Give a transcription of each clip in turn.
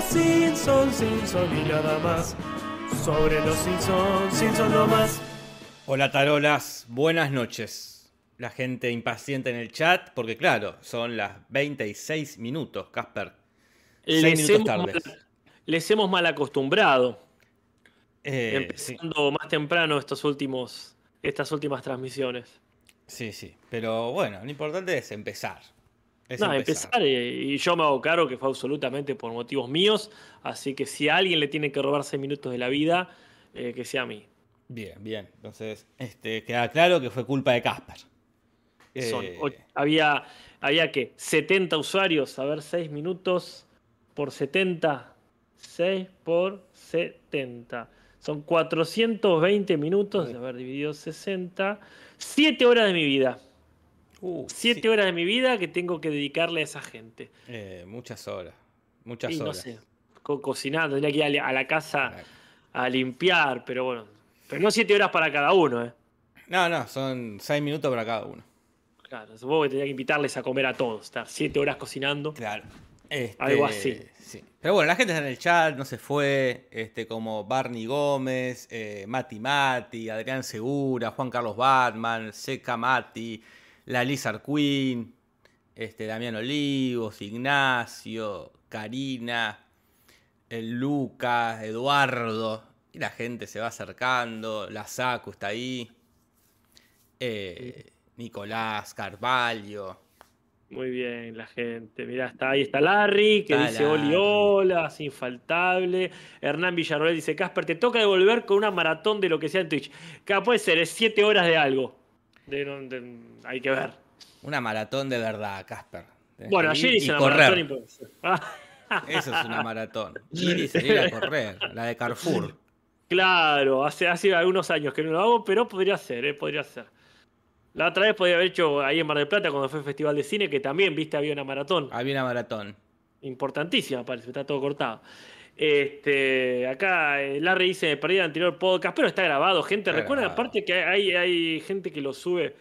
los Simpsons, Simpsons y nada más. Sobre los Simpsons, Simpsons no más. Hola tarolas, buenas noches. La gente impaciente en el chat, porque claro, son las 26 minutos, Casper. Les 6 minutos hemos, tardes. mal, les hemos mal acostumbrado. Eh, sí, empezando más temprano estos últimos, estas últimas transmisiones. sí, sí, pero bueno, lo importante es empezar. Es No, empezar, eh, y yo me hago cargo que fue absolutamente por motivos míos, así que si a alguien le tiene que robar 6 minutos de la vida, eh, que sea a mí. Bien, bien. Entonces, este, queda claro que fue culpa de Casper. Son Eh, había, había que 70 usuarios, a ver, 6 minutos por 70. 6 por 70. Son 420 minutos, de haber dividido 60. 7 horas de mi vida. Uh, 7 sí, horas de mi vida que tengo que dedicarle a esa gente. eh, muchas horas. Muchas Y no horas. sé, co- cocinando, tenía que ir a la- casa a limpiar, pero bueno. Pero no 7 horas para cada uno, ¿eh? No, no, son 6 minutos para cada uno. Claro, supongo que tenía que invitarles a comer a todos, estar 7 horas cocinando. Claro. Este, Algo así. sí. Pero bueno, la gente está en el chat, no se fue, este, como Barney Gómez, eh, Mati Mati, Adrián Segura, Juan Carlos Batman, Seca Mati, la Lizard Queen, este, Damián Olivos, Ignacio, Karina, el Lucas, Eduardo, y la gente se va acercando, la Saco está ahí, eh, Nicolás, Carvalho. Muy bien, la gente. Mirá, está ahí está Larry, que Está dice Oli, Larry. hola, es infaltable. Hernán Villarroel dice, Casper, te toca devolver con una maratón de lo que sea en Twitch. Que puede ser, es 7 horas de algo. De- no- de- hay que ver. Una maratón de verdad, Casper. Tenés Bueno, ayer hice una correr. maratón y Eso es una maratón. Ir y salir a correr. La de Carrefour. claro, hace, hace algunos años que no lo hago, pero podría ser, eh, podría ser. La otra vez podría haber hecho ahí en Mar del Plata cuando fue el Festival de Cine, que también, viste, había una maratón. Había una maratón. Importantísima, parece, está todo cortado. Este, acá eh, Larry dice, me perdí el anterior podcast, pero está grabado, gente. Está Recuerden grabado. aparte que hay, hay gente que lo sube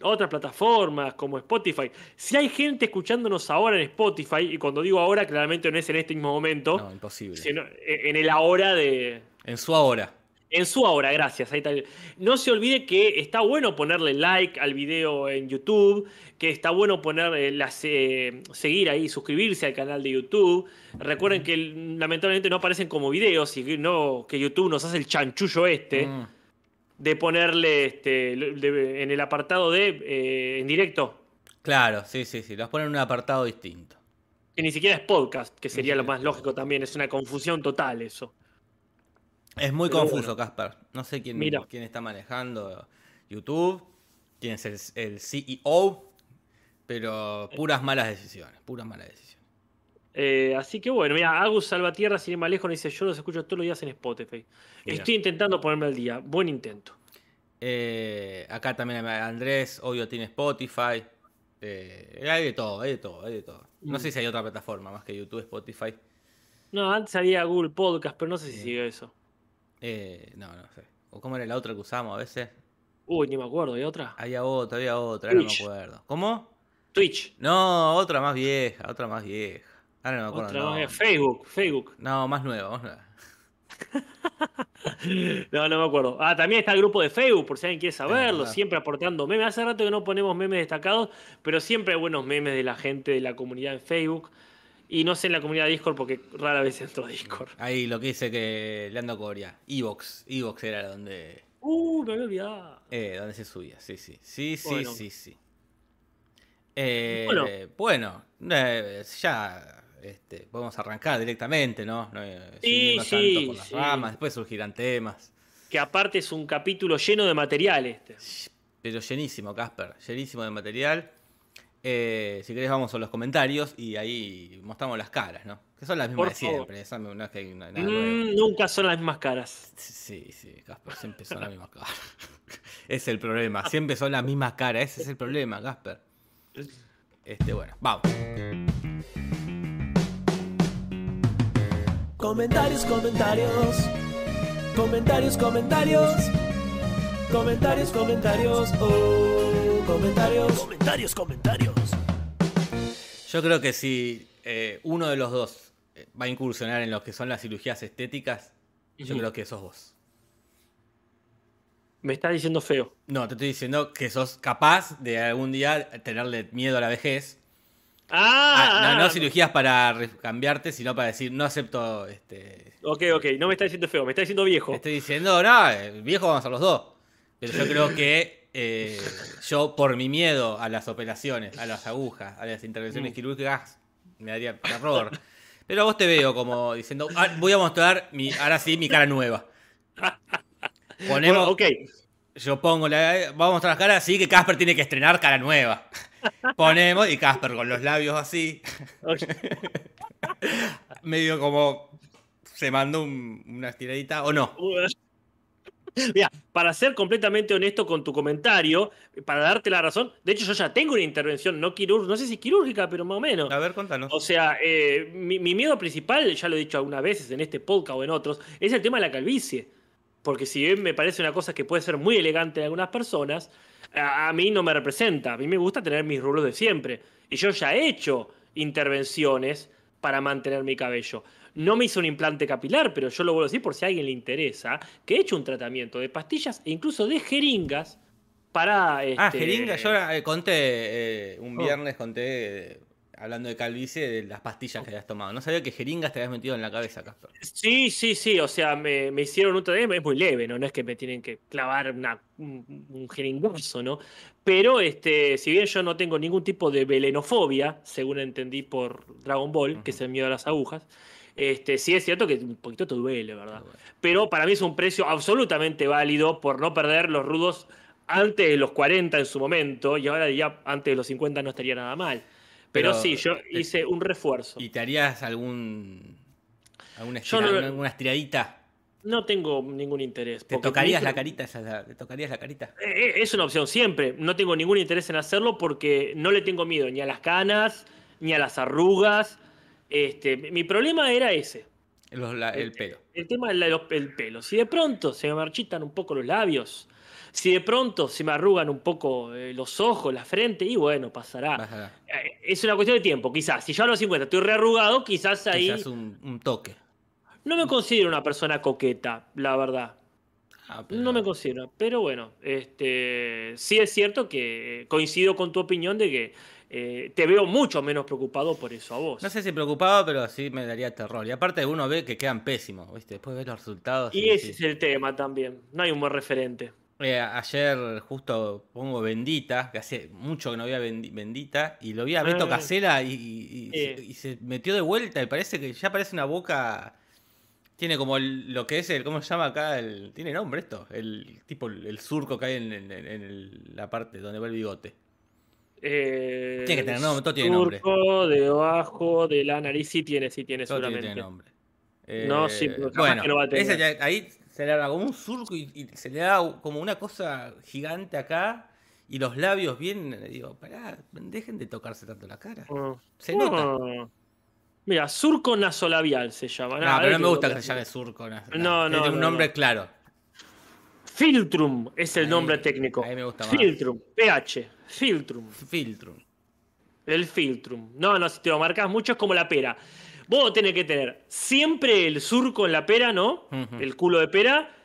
a otras plataformas como Spotify. Si hay gente escuchándonos ahora en Spotify, y cuando digo ahora, claramente no es en este mismo momento, No, imposible. sino en el ahora de, En su ahora. En su ahora, gracias. Ahí está. No se olvide que está bueno ponerle like al video en YouTube, que está bueno poner las, eh, seguir ahí, suscribirse al canal de YouTube. Recuerden que lamentablemente no aparecen como videos y que no que YouTube nos hace el chanchullo este Mm. de ponerle este, de- en el apartado de eh, en directo, Claro, sí, sí, sí. Los ponen en un apartado distinto. que ni siquiera es podcast, que sería lo más lógico también. Es una confusión total eso. Es muy Pero confuso, Casper. No sé quién, Mira. quién está manejando YouTube, quién es el, el CEO, pero puras malas decisiones. Puras malas decisiones. Eh, así que bueno, mira, Agus Salvatierra, sin ir más lejos, dice: Yo los escucho todos los días en Spotify. Mira. Estoy intentando ponerme al día. Buen intento. Eh, acá también Andrés, obvio, tiene Spotify. Eh, hay de todo, hay de todo, hay de todo. No Mm. sé si hay otra plataforma más que YouTube, Spotify. No, antes había Google Podcast, pero no sé si Sí. sigue eso. Eh, no, no sé. ¿O cómo era la otra que usamos a veces? Uy, ni me acuerdo. ¿Hay otra? Había otra, había otra, ahora no me acuerdo. ¿Cómo? Twitch. No, otra más vieja, otra más vieja. Ahora no me acuerdo. Otra más. Facebook. Facebook. No, más nueva, más nueva. No, no me acuerdo. Ah, también está el grupo de Facebook, por si alguien quiere saberlo. Siempre aportando memes. Hace rato que no ponemos memes destacados, pero siempre hay buenos memes de la gente de la comunidad en Facebook. Y no sé en la comunidad de Discord porque rara vez entro a Discord. Ahí lo que dice que Leandro Coria. Evox. Evox era donde, Uh, me había olvidado. eh, donde se subía. Sí, sí. Sí, sí, Bueno. sí, sí. Eh, Bueno. bueno, eh, ya este, podemos arrancar directamente, ¿no? No, eh, Sí, sí, tanto por las sí. ramas. Después surgirán temas. Que aparte es un capítulo lleno de material este. Pero llenísimo, Casper. Llenísimo de material. Eh, si querés vamos a los comentarios y ahí mostramos las caras, ¿no? Que son las mismas de siempre. esa no es que hay una- nada Mm, nunca son las mismas caras. Sí, sí, Casper, siempre son las mismas caras. es el problema, siempre son las mismas caras. Ese es el problema, Casper. Este, bueno, vamos. Comentarios, comentarios. Comentarios, comentarios. Comentarios, comentarios. Oh, comentarios. Comentarios, comentarios. Yo creo que si eh, uno de los dos eh, va a incursionar en lo que son las cirugías estéticas, yo creo que sos vos. Me estás diciendo feo. No, te estoy diciendo que sos capaz de algún día tenerle miedo a la vejez. Ah, Ah, no, no ah, cirugías para cambiarte, sino para decir, no acepto este, Ok, ok, no me estás diciendo feo, me estás diciendo viejo. Estoy diciendo, no, eh, viejo vamos a ser los dos. Pero yo creo que eh, yo, por mi miedo a las operaciones, a las agujas, a las intervenciones Mm. quirúrgicas, me daría terror. Pero a vos te veo como diciendo, "Ah, voy a mostrar mi, ahora sí mi cara nueva. Ponemos, Bueno, Yo pongo la. Vamos a mostrar las caras, así que Casper tiene que estrenar cara nueva. Ponemos y Casper con los labios así, ok. medio como se mandó un- una estiradita o no. Mira, para ser completamente honesto con tu comentario, para darte la razón, de hecho yo ya tengo una intervención no quirúrgica, no sé si quirúrgica, pero más o menos. A ver, contanos. O sea, eh, mi, mi miedo principal, ya lo he dicho algunas veces en este podcast o en otros, es el tema de la calvicie. Porque si bien me parece una cosa que puede ser muy elegante en algunas personas, a, a mí no me representa. A mí me gusta tener mis rulos de siempre. Y yo ya he hecho intervenciones para mantener mi cabello. No me hizo un implante capilar, pero yo lo vuelvo a decir por si a alguien le interesa, que he hecho un tratamiento de pastillas e incluso de jeringas para... Ah, este, jeringa, yo eh, conté, eh, un Oh. viernes conté, eh, hablando de calvicie, de las pastillas que habías tomado. No sabía que jeringas te habías metido en la cabeza, Casper. Sí, sí, sí, o sea, me, me hicieron un tratamiento, es muy leve, ¿no? No es que me tienen que clavar una- un, un jeringazo, ¿no? Pero, este, si bien yo no tengo ningún tipo de velenofobia, según entendí por Dragon Ball, que es el miedo a las agujas, este, sí es cierto que un poquito te duele, ¿verdad? Pero para mí es un precio absolutamente válido por no perder los rudos antes de los 40 en su momento, y ahora ya antes de los 50 no estaría nada mal. Pero, Pero, sí, yo eh, hice un refuerzo. ¿Y te harías algún. alguna, no- alguna estiradita? No tengo ningún interés. ¿Te tocarías la carita? esa ¿Te tocarías la carita? Eh, Es una opción siempre. No tengo ningún interés en hacerlo porque no le tengo miedo ni a las canas, ni a las arrugas. Este, mi problema era ese. Los- la- el pelo. El tema del el pelo. Si de pronto se me marchitan un poco los labios, si de pronto se me arrugan un poco eh, los ojos, la frente, y bueno, pasará. Eh, Es una cuestión de tiempo, quizás. Si yo a los 50 estoy rearrugado, quizás ahí Quizás un, un toque. no me considero una persona coqueta, la verdad. Ah, pero- No me considero, pero bueno, este, sí es cierto que coincido con tu opinión de que eh, te veo mucho menos preocupado por eso a vos. No sé si preocupado, pero sí me daría terror. Y aparte uno ve que quedan pésimos, ¿viste? Después ves los resultados. y y ese sí. es el tema también, no hay un buen referente. Eh, ayer justo pongo Bendita, que hace mucho que no veía Bendi- Bendita, y lo vi a Beto Ah. Casela y, Eh. se, y se metió de vuelta y parece que ya parece una boca... Tiene como el- lo que es el, ¿cómo se llama acá? El, tiene nombre esto, el tipo, el surco que hay en, en- en el- la parte donde va el bigote. Eh, Tiene que tener nombre, todo tiene nombre. surco debajo de la nariz, sí tiene, sí tiene Todo tiene- seguramente. tiene nombre. Eh, No, sí, pero bueno, que no va a tener. ya- ahí se le da como un surco y, y se le da como una cosa gigante acá y los labios bien, digo, pará, dejen de tocarse tanto la cara. Ah. Se nota. Ah. Mira, surco nasolabial se llama. No, pero no me gusta que se llame surco. No, No, no, Tiene un no, nombre no. claro. Filtrum es el Ahí- nombre técnico. ahí me gusta más. Filtrum, PH, Filtrum. Filtrum. El filtrum. No, no, si te lo marcas mucho es como la pera. Vos tenés que tener siempre el surco en la pera, ¿no? El culo de pera.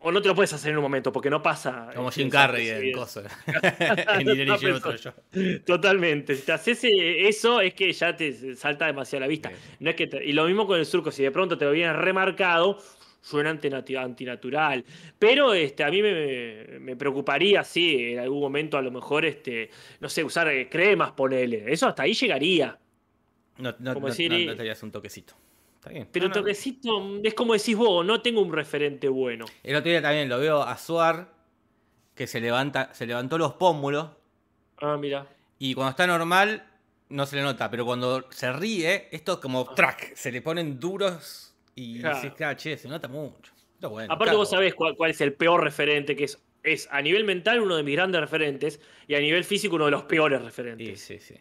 O no te lo puedes hacer en un momento, porque no pasa. Como Jim Carrey en. Coso. en otro yo. Totalmente. Si te haces eh, eso, es que ya te salta demasiado a la vista. No es que te- y lo mismo con el surco, si de pronto te lo vienes remarcado, suena antinatural. Pero este, a mí me, me preocuparía, sí, en algún momento a lo mejor, este, no sé, usar eh, cremas, ponele. Eso hasta ahí llegaría. No, no, Como no- decir, no- no te harías un toquecito. Está bien. Pero toquecito, es como decís vos, no tengo un referente bueno. El otro día también lo veo a Suar, que se levanta, se levantó los pómulos Ah, mira. Y cuando está normal, no se le nota, pero cuando se ríe, esto es como track, se le ponen duros y Claro. dices, "Claro, che, se nota mucho. Pero bueno, Aparte claro. vos sabés cuál, cuál es el peor referente, que es, es a nivel mental uno de mis grandes referentes y a nivel físico uno de los peores Sí, referentes, sí, sí.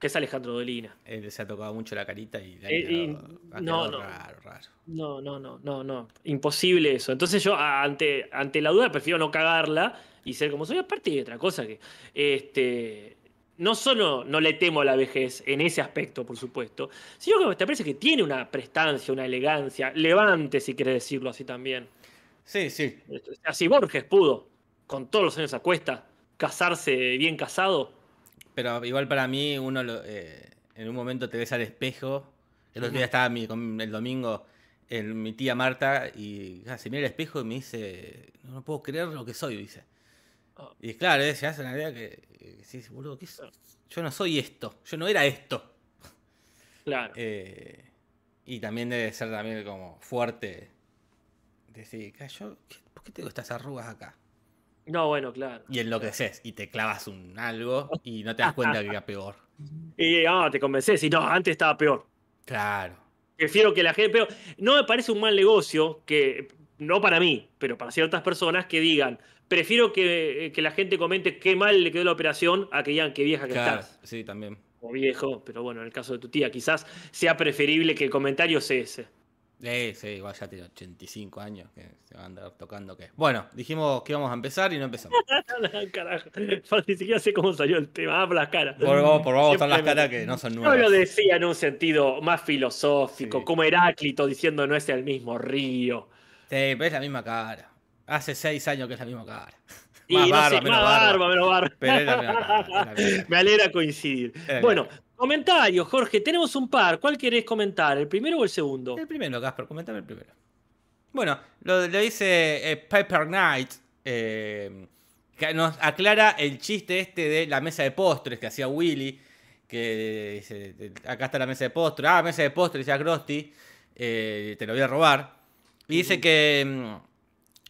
que es Alejandro Dolina. Él se ha tocado mucho la carita y le ha Eh, y- quedado- ha no, no. raro, raro. No, no, no, no, no. Imposible eso. Entonces yo ante, ante la duda prefiero no cagarla y ser como soy. Aparte de otra cosa que este no solo no le temo a la vejez en ese aspecto, por supuesto, sino que te parece que tiene una prestancia, una elegancia, levante, si quieres decirlo así también. Sí, sí. Así Borges pudo, con todos los años a cuesta, casarse bien casado. Pero igual para mí, uno eh, en un momento te ves al espejo. El otro día estaba el domingo en mi tía Marta y se mira el espejo y me dice, no, puedo creer lo que soy, dice. Y claro, eh, se hace una idea que, sí, boludo, ¿qué yo no soy esto, yo no era esto. Claro. Eh, y también debe ser también como fuerte decir, yo, ¿por qué tengo estas arrugas acá? No, bueno, claro. Y enloqueces y te clavas un algo y no te das cuenta que era peor. Y ah, te convences y no, antes estaba peor. Claro. Prefiero que la gente. Pero no me parece un mal negocio que, no para mí, pero para ciertas personas que digan, prefiero que, la gente comente qué mal le quedó la operación a que digan qué vieja que claro, estás. Sí, también. O viejo, pero bueno, en el caso de tu tía, quizás sea preferible que el comentario sea ese. Eh, sí, igual ya tiene 85 años que se va a andar tocando que. Bueno, dijimos que íbamos a empezar y no empezamos. Carajo, ni siquiera sé cómo salió el tema, ah, por las caras. Por vos, por vos las caras que no son nuevas. Yo lo decía en un sentido más filosófico, como Heráclito diciendo no es el mismo río. Sí, pero es la misma cara. Hace seis años que es la misma cara. Y más barba, menos barba, menos barba. Pero es la misma cara. Me alegra coincidir. bueno, Comentarios, Jorge, tenemos un par. ¿Cuál querés comentar? ¿El primero o el segundo? El primero, Casper, comentame el primero. Bueno, lo, dice eh, Pepper Knight, eh, que nos aclara el chiste este de la mesa de postres que hacía Willy, que dice, acá está la mesa de postres, ah, mesa de postres, decía Krusty, eh, te lo voy a robar. Y dice que mm,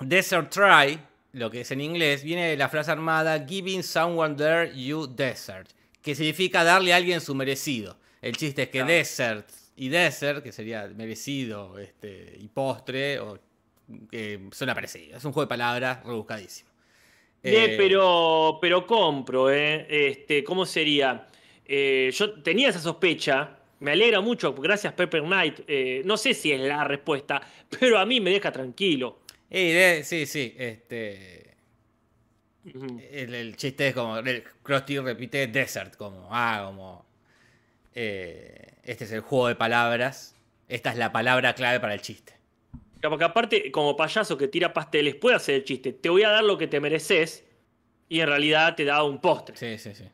Desert Try, lo que es en inglés, viene de la frase armada Giving someone there you desert que significa darle a alguien su merecido. El chiste es que desert y desert, que sería merecido este, y postre, o, que suena parecido. Es un juego de palabras rebuscadísimo. Eh, pero, pero compro, ¿eh? Este, ¿Cómo sería? Eh, yo tenía esa sospecha. Me alegra mucho, gracias Pepper Knight. Eh, no sé si es la respuesta, pero a mí me deja tranquilo. Sí, sí. Este, el, chiste es como, el Krusty repite desert, como, ah, como, eh, este es el juego de palabras, esta es la palabra clave para el chiste. Porque aparte, como payaso que tira pasteles, puede hacer el chiste, te voy a dar lo que te mereces, y en realidad te da un postre. Sí, sí, sí.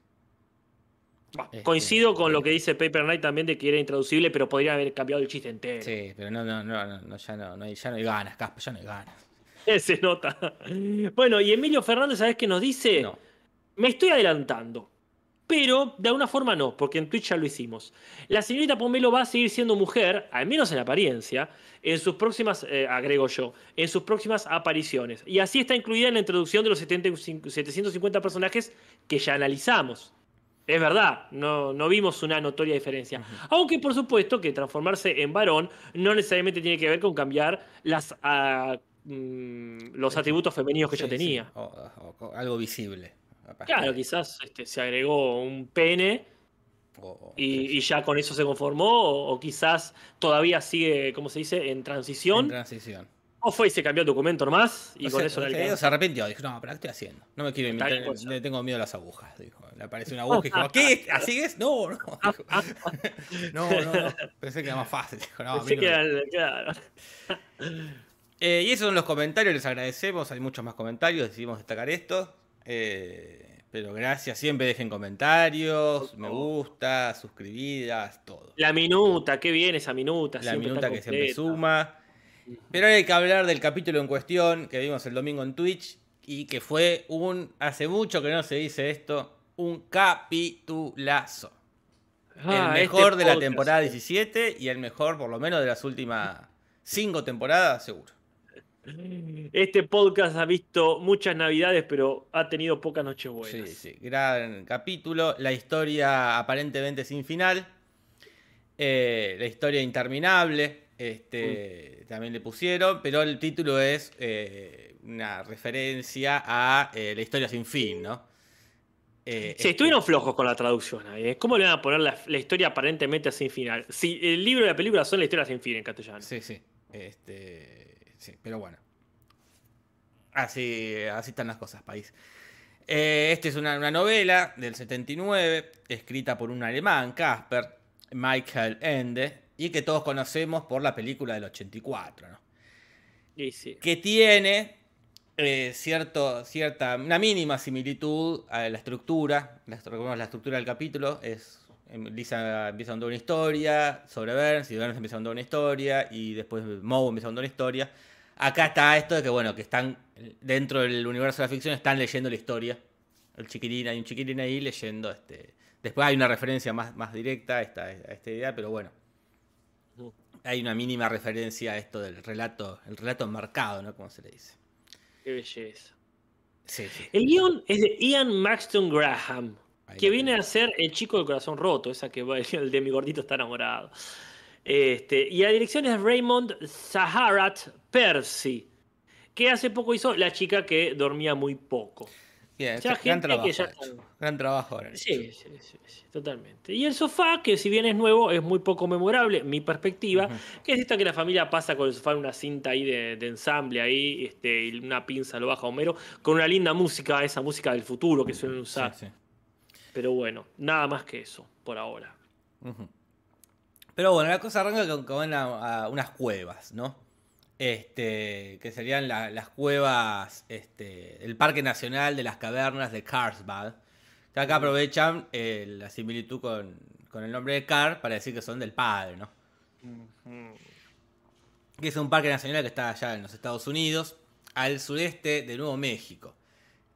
Este, coincido con lo que dice Paper Knight también de que era intraducible, pero podría haber cambiado el chiste entero. Sí, pero no, no, no, no ya no, no hay, ya no hay ganas, Casper, ya no hay ganas. Se nota. Bueno, y Emilio Fernández, ¿sabes qué nos dice? No. Me estoy adelantando. Pero de alguna forma no, porque en Twitch ya lo hicimos. La señorita Pomelo va a seguir siendo mujer, al menos en apariencia, en sus próximas, eh, agrego yo, en sus próximas apariciones. Y así está incluida en la introducción de los 750 personajes que ya analizamos. Es verdad, no, no vimos una notoria diferencia. Aunque por supuesto que transformarse en varón no necesariamente tiene que ver con cambiar las ah, Mm, los atributos femeninos que yo tenía. O, algo visible. Claro, quizás este, se agregó un pene y, ya con eso se conformó, o, quizás todavía sigue, ¿cómo se dice?, en transición. En transición. O fue y se cambió el documento nomás y con eso le Se arrepintió, dijo, no, pero ¿qué estoy haciendo? No me quiero inventar, le tengo miedo a las agujas. Dijo. Le apareció una aguja y dijo, ¿qué? ¿Así es? No, no. no, no, no. Pensé que era más fácil. Dijo, no, Pensé que era, claro. Eh, y esos son los comentarios, les agradecemos. Hay muchos más comentarios, decidimos destacar esto. Eh, pero gracias, siempre dejen comentarios, me gusta, suscribidas, todo. La minuta, qué bien esa minuta. La minuta que siempre suma. Pero hay que hablar del capítulo en cuestión que vimos el domingo en Twitch y que fue un, hace mucho que no se dice esto, un capitulazo. Ah, el mejor este de la temporada 17 y el mejor por lo menos de las últimas cinco temporadas, seguro. Este podcast ha visto muchas navidades, pero ha tenido pocas noches buenas. Sí, sí, gran capítulo. La historia aparentemente sin final. Eh, la historia interminable. Este, También le pusieron, pero el título es eh, una referencia a eh, la historia sin fin, ¿no? sí, estuvieron flojos con la traducción ahí. ¿Cómo le van a poner la, la, historia aparentemente sin final? Si el libro y la película son la historia sin fin en castellano. Sí, sí. Este, Sí, pero bueno. Así, así están las cosas, país. Eh, esta es una, una novela del 79, escrita por un alemán, Casper, Michael Ende, y que todos conocemos por la película del 84, ¿no? Y sí. que tiene eh, cierto, cierta, una mínima similitud a la estructura. La, recordemos, la estructura del capítulo es. em, Lisa empieza a contar una historia sobre Burns y Burns empieza a contar una historia y después Moe empieza a contar una historia. Acá está esto de que, bueno, que están dentro del universo de la ficción, están leyendo la historia. El chiquirín, hay un chiquirín ahí leyendo. este Después hay una referencia más, más directa a esta, a esta idea, pero bueno, hay una mínima referencia a esto del relato, el relato enmarcado, ¿no? Como se le dice. Qué belleza. Sí, sí. El guion es de Ian Maxton Graham, Ahí que viene a ser el chico del corazón roto, esa que va- el de mi gordito está enamorado. Este, y la dirección es Raymond Zaharat Percy, que hace poco hizo La chica que dormía muy poco. Bien, Ya gran trabajo. que ya Gran trabajo ahora. Sí, sí, sí, sí, totalmente. Y el sofá, que si bien es nuevo, es muy poco memorable, mi perspectiva, que es esta que la familia pasa con el sofá en una cinta ahí de, de ensamble ahí, este, y una pinza lo baja Homero, con una linda música, esa música del futuro que suelen usar. Sí. Pero bueno, nada más que eso, por ahora. Pero bueno, la cosa arranca con, con una- a unas cuevas, ¿no? Este, que serían la- las cuevas, este, el Parque Nacional de las Cavernas de Carlsbad. Que acá aprovechan eh, la similitud con, con el nombre de Carl para decir que son del padre, ¿no? Que es un parque nacional que está allá en los Estados Unidos, al sureste de Nuevo México.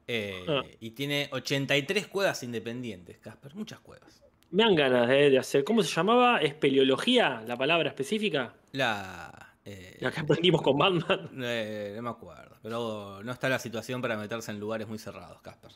Eh, Ah. Y tiene 83 cuevas independientes, Casper, muchas cuevas. Me dan ganas de, de hacer, ¿cómo se llamaba? ¿Espeleología? ¿La palabra específica? La. Eh, La que aprendimos con Batman. eh, no me acuerdo, pero no está la situación para meterse en lugares muy cerrados, Casper.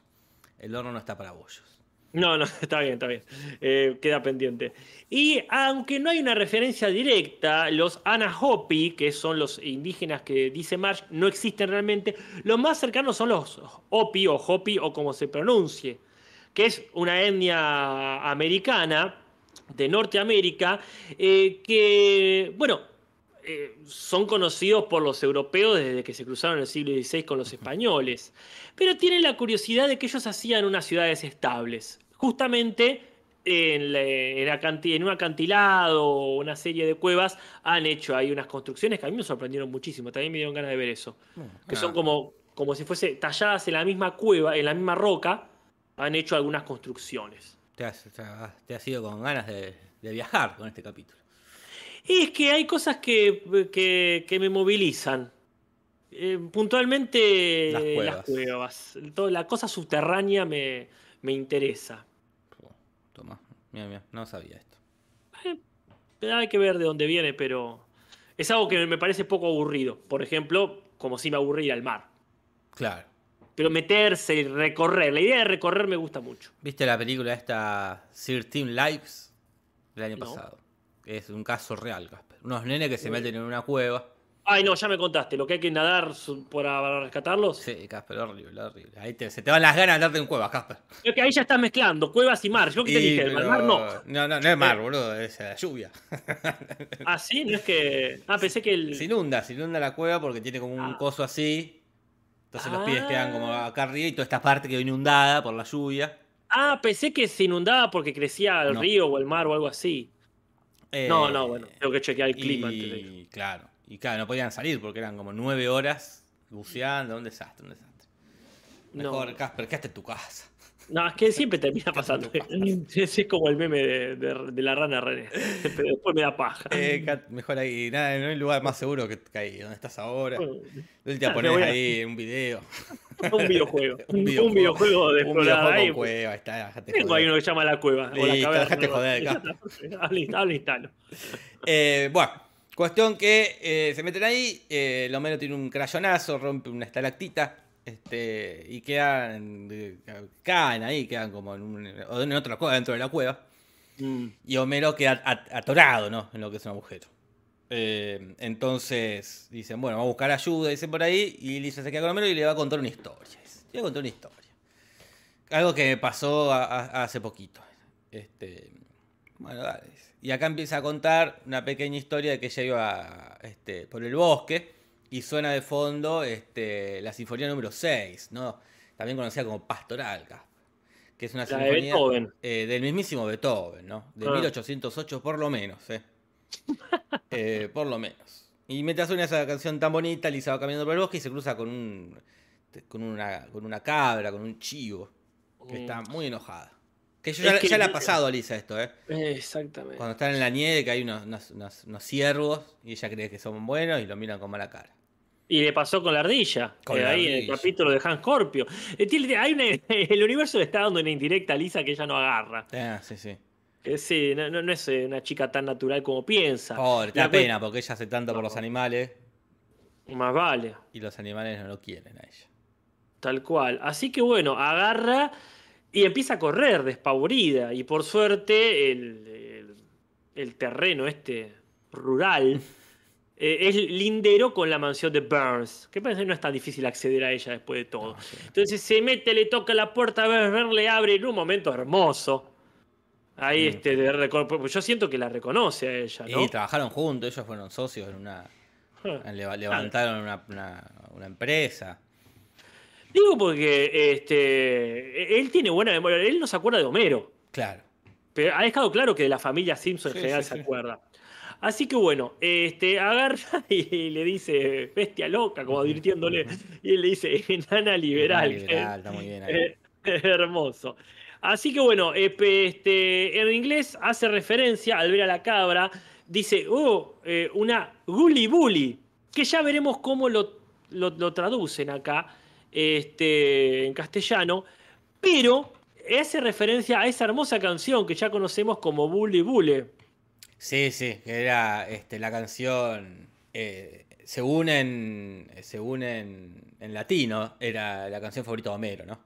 El horno no está para bollos. No, no, está bien, está bien. Eh, queda pendiente. Y aunque no hay una referencia directa, los Anahopi, que son los indígenas que dice Marsh, no existen realmente. Los más cercanos son los Hopi o Hopi o como se pronuncie, que es una etnia americana de Norteamérica eh, que, bueno, eh, son conocidos por los europeos desde que se cruzaron en el siglo XVI con los españoles, pero tienen la curiosidad de que ellos hacían unas ciudades estables, justamente en, la- en un acantilado o una serie de cuevas han hecho ahí unas construcciones que a mí me sorprendieron muchísimo, también me dieron ganas de ver eso, que son como, como si fuese talladas en la misma cueva, en la misma roca, han hecho algunas construcciones. Te has, te has- te has ido con ganas de, de viajar con este capítulo. Y es que hay cosas que, que- que me movilizan. Eh, puntualmente Las las cuevas. cuevas. Toda la cosa subterránea me, me interesa. Toma, mira, mira, no sabía esto. Eh, Hay que ver de dónde viene, pero es algo que me parece poco aburrido. Por ejemplo, como si me aburría el mar. Claro. Pero meterse y recorrer. La idea de recorrer me gusta mucho. ¿Viste la película esta 13 Lives del año No. pasado? Es un caso real, Casper. Unos nenes que se meten en una cueva. Ay, no, ya me contaste. Lo que hay que nadar para rescatarlos. Sí, Casper, horrible, horrible. Ahí te- se te van las ganas de andarte en cuevas, Casper. Es que ahí ya estás mezclando cuevas y mar. Yo que te dije, el mar no. No, no, no es mar, boludo, es la lluvia. Ah, sí, no es que. Ah, pensé que el. Se inunda, se inunda la cueva porque tiene como un Ah. coso así. Entonces los pies Ah. quedan como acá arriba y toda esta parte quedó inundada por la lluvia. Ah, pensé que se inundaba porque crecía el No. río o el mar o algo así. Eh, no, no, bueno, tengo que chequear el clima antes de ir. Y claro, y claro, no podían salir porque eran como nueve horas buceando, un desastre, un desastre. Mejor, No. Casper, quédate en tu casa. No, es que siempre termina pasando. Es, como el meme de, de- de la rana René. Pero después me da paja. Eh, mejor ahí, nada, no hay lugar más seguro que, ahí, donde estás ahora. Bueno, Ah, me pones a- ahí un video. un videojuego. Un un, videojuego. videojuego de un explorar videojuego ahí. cueva, está, Tengo ahí uno que llama La Cueva. o la Listo, caverna, dejate ¿no? joder, está, Habla habla instalo. Eh, bueno, cuestión que eh, se meten ahí, eh, el Homero tiene un crayonazo, rompe una estalactita, este, y quedan, eh, caen ahí, quedan como en, un, en otra cueva, dentro de la cueva, Mm. y Homero queda at- atorado, ¿no? En lo que es un agujero. Eh, entonces dicen, bueno, vamos a buscar ayuda, dicen por ahí, y Lisa se queda con Homero y le va a contar una historia. dice, Le va a contar una historia. Algo que me pasó a- a- hace poquito. Este, bueno, dale. Y acá empieza a contar una pequeña historia de que ella iba este, por el bosque y suena de fondo este, la sinfonía número 6, ¿no? también conocida como Pastoral que es una La de sinfonía Beethoven. eh, del mismísimo Beethoven, ¿no? De Ah. 1808 por lo menos, ¿eh? Eh, por lo menos. Y mientras suena esa canción tan bonita, Lisa va caminando por el bosque y se cruza con un con una, con una cabra, con un chivo, que Mm. está muy enojada. Que yo ya, que- ya le ha pasado a Lisa esto, ¿eh? Exactamente. Cuando están en la nieve, que hay unos, unos, unos- unos ciervos y ella cree que son buenos y lo miran con mala cara. Y le pasó con la ardilla. Con eh, la ahí en el capítulo de Hans Scorpio. Eh, hay una- el universo le está dando una indirecta a Lisa que ella no agarra. Ah, sí, sí. Que sí, no, no- no es eh, una chica tan natural como piensa. Pobre, te La pena porque ella hace tanto por los animales Más vale. y los animales no lo quieren a ella. Tal cual. Así que bueno, agarra y empieza a correr despavorida. Y por suerte, el, el- el terreno este rural eh, es lindero con la mansión de Burns. Que parece que no es tan difícil acceder a ella después de todo. No, sí. Entonces se mete, le toca la puerta, Burns le abre en un momento hermoso. Ahí, Mm. este, de pues yo siento que la reconoce a ella, ¿no? Y trabajaron juntos, ellos fueron socios en una. Leva- Levantaron una, una- una empresa. Digo porque este, él tiene buena memoria. Él no se acuerda de Homero. Claro. Pero ha dejado claro que de la familia Simpson en Sí, general sí, se sí. acuerda. Así que bueno, este, agarra y le dice bestia loca, como advirtiéndole. Y él le dice enana liberal. Liberal, está muy bien ahí. Hermoso. Así que bueno, este, en inglés hace referencia al ver a la cabra. Dice, oh, eh, una gully bully. Que ya veremos cómo lo, lo- lo traducen acá este, en castellano. Pero hace referencia a esa hermosa canción que ya conocemos como Bully Bully. Sí, sí, que era este, la canción. eh, según en. Según en, en latino, era la canción favorita de Homero, ¿no?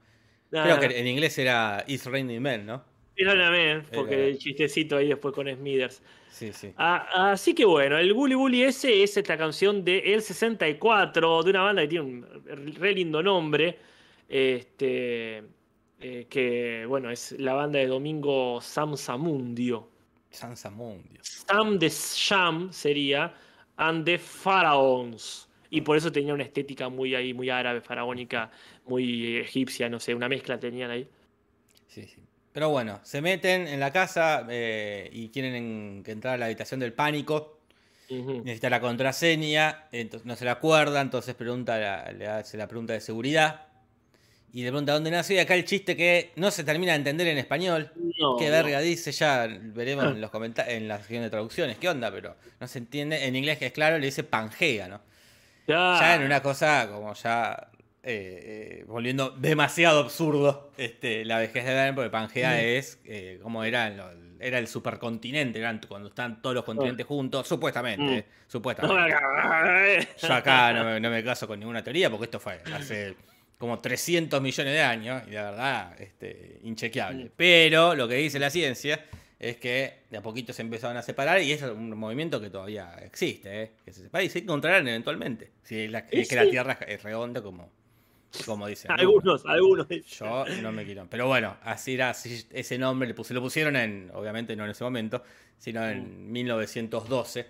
Creo Ah, que en inglés era It's Raining Men, ¿no? Perdóname, porque Era- el chistecito ahí después con Smithers. Sí, sí. Ah, así que bueno, el Bully Bully ese es esta canción de El 64, de una banda que tiene un re lindo nombre. Este, eh, que bueno, es la banda de Domingo Sam Samundio. Sansa Mundio. Sam de Sham sería, and the Pharaohs. Y por eso tenía una estética muy ahí, muy árabe, faraónica, muy egipcia, no sé, una mezcla tenían ahí. Sí, sí. Pero bueno, se meten en la casa eh, y quieren en- que entrar a la habitación del pánico. Necesita la contraseña, entonces no se la acuerda, entonces pregunta la- le hace la pregunta de seguridad. Y le pregunta dónde nació. Y acá el chiste que no se termina de entender en español. No, Qué verga dice, ya veremos en los comentarios, en la sección de traducciones, qué onda, pero no se entiende. En inglés que es claro, le dice Pangea, ¿no? Ya. Ya en una cosa como ya eh, eh, volviendo demasiado absurdo este, la vejez de Ben, porque Pangea es eh, como era, en lo- era el supercontinente, eran cuando están todos los continentes juntos, supuestamente, Mm. supuestamente. Acá- Yo acá no me, no me caso con ninguna teoría porque esto fue hace como 300 millones de años y la verdad, este, inchequeable. Pero lo que dice la ciencia es que de a poquito se empezaron a separar y es un movimiento que todavía existe, ¿eh? que se separa y se encontrarán eventualmente. Si la, es que la. Tierra es redonda como, como dicen. ¿no? Algunos, algunos. Yo no me quiero. Pero bueno, así era, así- ese nombre le lo pusieron en, obviamente no en ese momento, sino en 1912.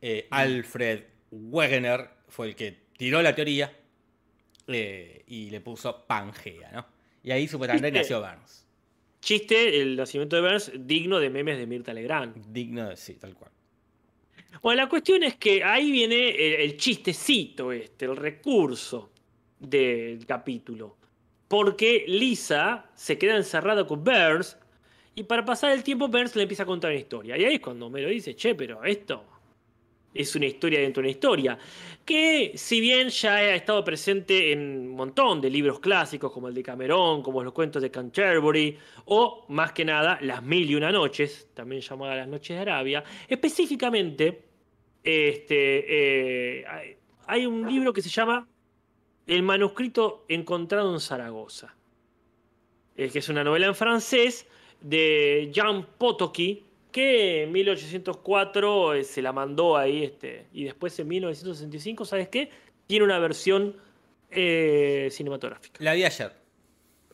Eh, Alfred Wegener fue el que tiró la teoría eh, y le puso Pangea, ¿no? Y ahí supuestamente nació Burns. Chiste, el nacimiento de Burns, digno de memes de Mirta Legrand. Digno de sí, tal cual. Bueno, la cuestión es que ahí viene el, el chistecito este, el recurso del capítulo. Porque Lisa se queda encerrada con Burns y para pasar el tiempo Burns le empieza a contar una historia. Y ahí es cuando me lo dice, che, pero esto es una historia dentro de una historia. Que si bien ya ha estado presente en un montón de libros clásicos como el de Cameron, como los cuentos de Canterbury, o más que nada Las Mil y Una Noches, también llamada Las Noches de Arabia, específicamente este, eh, hay- hay un libro que se llama El manuscrito encontrado en Zaragoza, eh, que es una novela en francés de Jean Potoki, que en 1804 eh, se la mandó ahí, este, y después en 1965, ¿sabes qué? Tiene una versión eh, cinematográfica. La vi ayer.